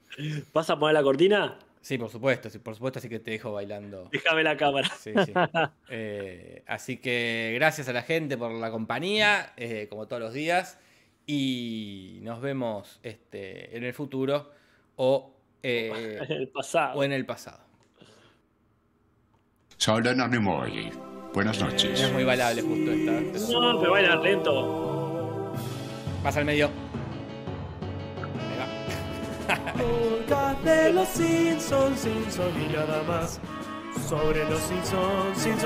¿Vas a poner la cortina? Sí, por supuesto, sí, por supuesto, así que te dejo bailando. Déjame la cámara. Sí, sí. Eh, así que gracias a la gente por la compañía, como todos los días y nos vemos este, en el futuro o, eh, en el pasado. o en el pasado. Buenas noches. es muy bailable justo esta. No, pero baila lento. Pasa al medio. Podcast de los Simpsons, Simpsons y nada más. Sobre los Simpsons, Simpsons.